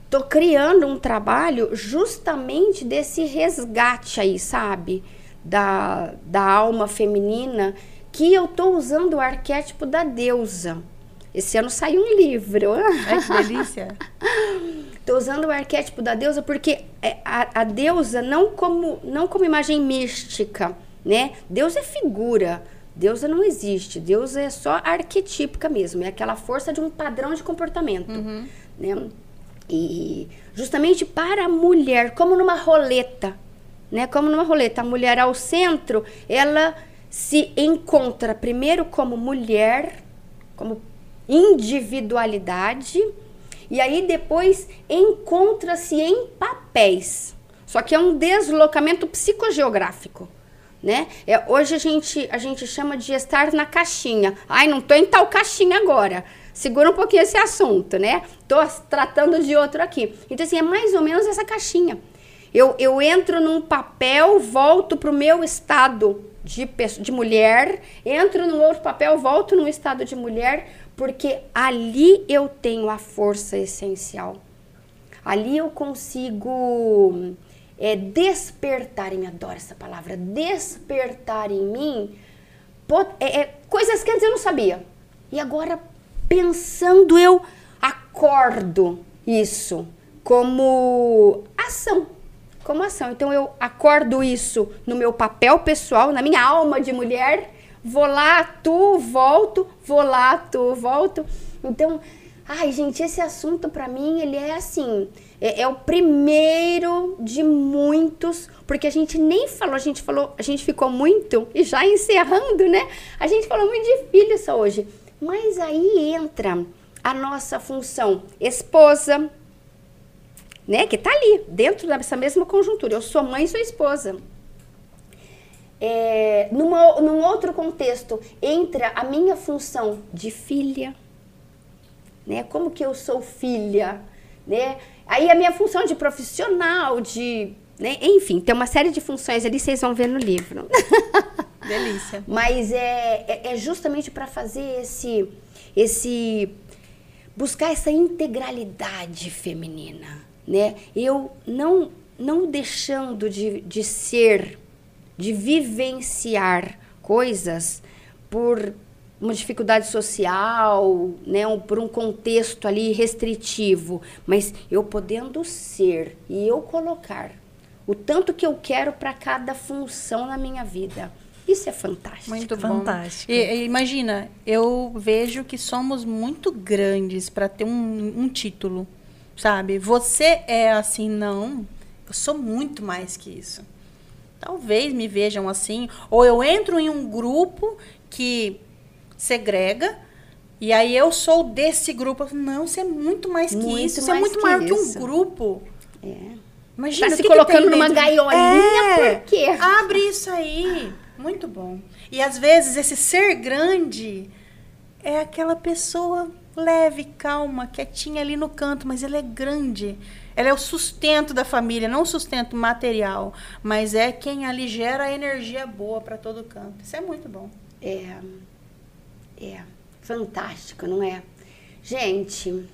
A: Tô criando um trabalho justamente desse resgate aí, sabe? Da, da alma feminina que eu estou usando o arquétipo da deusa. Esse ano saiu um livro.
B: Ai, que delícia!
A: Estou usando o arquétipo da deusa porque é, a, a, deusa não como, não como imagem mística, né? Deus é figura. Deusa não existe. Deus é só arquetípica mesmo. É aquela força de um padrão de comportamento, uhum. né? E justamente para a mulher, como numa roleta, né? Como numa roleta, a mulher ao centro, ela se encontra primeiro como mulher, como individualidade, e aí depois encontra-se em papéis. Só que é um deslocamento psicogeográfico. Né? É, hoje a gente, a gente chama de estar na caixinha. Ai, não tô em tal caixinha agora. Segura um pouquinho esse assunto, né? Tô tratando de outro aqui. Então, assim, é mais ou menos essa caixinha. Eu, eu entro num papel, volto pro meu estado de, de mulher, entro num outro papel, volto num estado de mulher, porque ali eu tenho a força essencial. Ali eu consigo é, despertar, e me adoro essa palavra, despertar em mim é, é, coisas que antes eu não sabia. E agora, pensando, eu acordo isso como ação. Como ação. Então, eu acordo isso no meu papel pessoal, na minha alma de mulher, vou lá, atuo, volto, vou lá, atuo, volto. Então, ai, gente, esse assunto para mim, ele é assim é, é, o primeiro de muitos, porque a gente nem falou, a gente falou, a gente ficou muito, e já encerrando, né? A gente falou muito de filhos hoje. Mas aí entra a nossa função esposa, né? Que tá ali, dentro dessa mesma conjuntura. Eu sou mãe e sou esposa. É, numa, num outro contexto, entra a minha função de filha, né? Como que eu sou filha, né? Aí a minha função de profissional, de. Né? Enfim, tem uma série de funções ali, vocês vão ver no livro.
B: Delícia.
A: Mas é, é, é justamente para fazer esse, esse. buscar essa integralidade feminina. Né? Eu não, não deixando de, de ser, de vivenciar coisas por uma dificuldade social, né, um, por um contexto ali restritivo, mas eu podendo ser e eu colocar o tanto que eu quero para cada função na minha vida. Isso é fantástico.
B: Muito fantástico. E, e, imagina, eu vejo que somos muito grandes para ter um, um título, sabe? Você é assim, não. Eu sou muito mais que isso. Talvez me vejam assim, ou eu entro em um grupo que segrega. E aí eu sou desse grupo. Não, você é muito mais que muito isso. Você é muito maior que um grupo.
A: É. Imagina, tá se colocando numa gaiolinha, é, por quê?
B: Abre isso aí. Muito bom. E às vezes esse ser grande é aquela pessoa leve, calma, quietinha ali no canto, mas ela é grande. Ela é o sustento da família, não o sustento material, mas é quem ali gera energia boa para todo canto. Isso é muito bom.
A: É. É, fantástico, não é? Gente,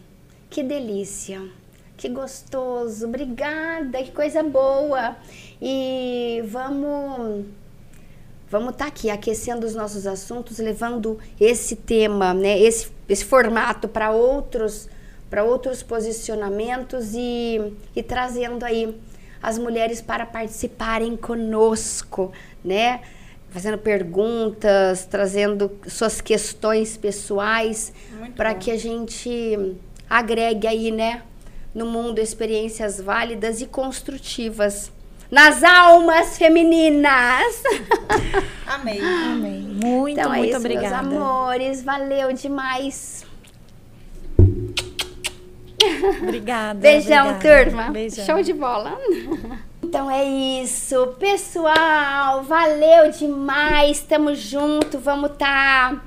A: que delícia, que gostoso, obrigada, que coisa boa. E vamos vamos estar tá aqui aquecendo os nossos assuntos, levando esse tema, né, esse, esse formato para outros para outros posicionamentos e, e trazendo aí as mulheres para participarem conosco, né? fazendo perguntas, trazendo suas questões pessoais para que a gente agregue aí, né, no mundo experiências válidas e construtivas nas almas femininas.
B: Amém.
C: Amém. Muito, então, é muito é isso, obrigada.
A: Meus amores, valeu demais.
C: Obrigada.
A: Beijão,
C: obrigada.
A: turma. Beijão. Show de bola. Então é isso, pessoal. Valeu demais. Tamo junto. Vamos estar tá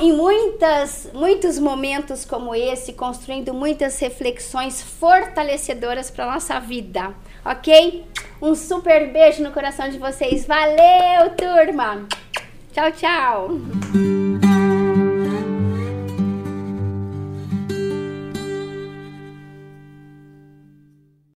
A: em muitas, muitos momentos como esse, construindo muitas reflexões fortalecedoras para nossa vida, ok? Um super beijo no coração de vocês. Valeu, turma. Tchau, tchau.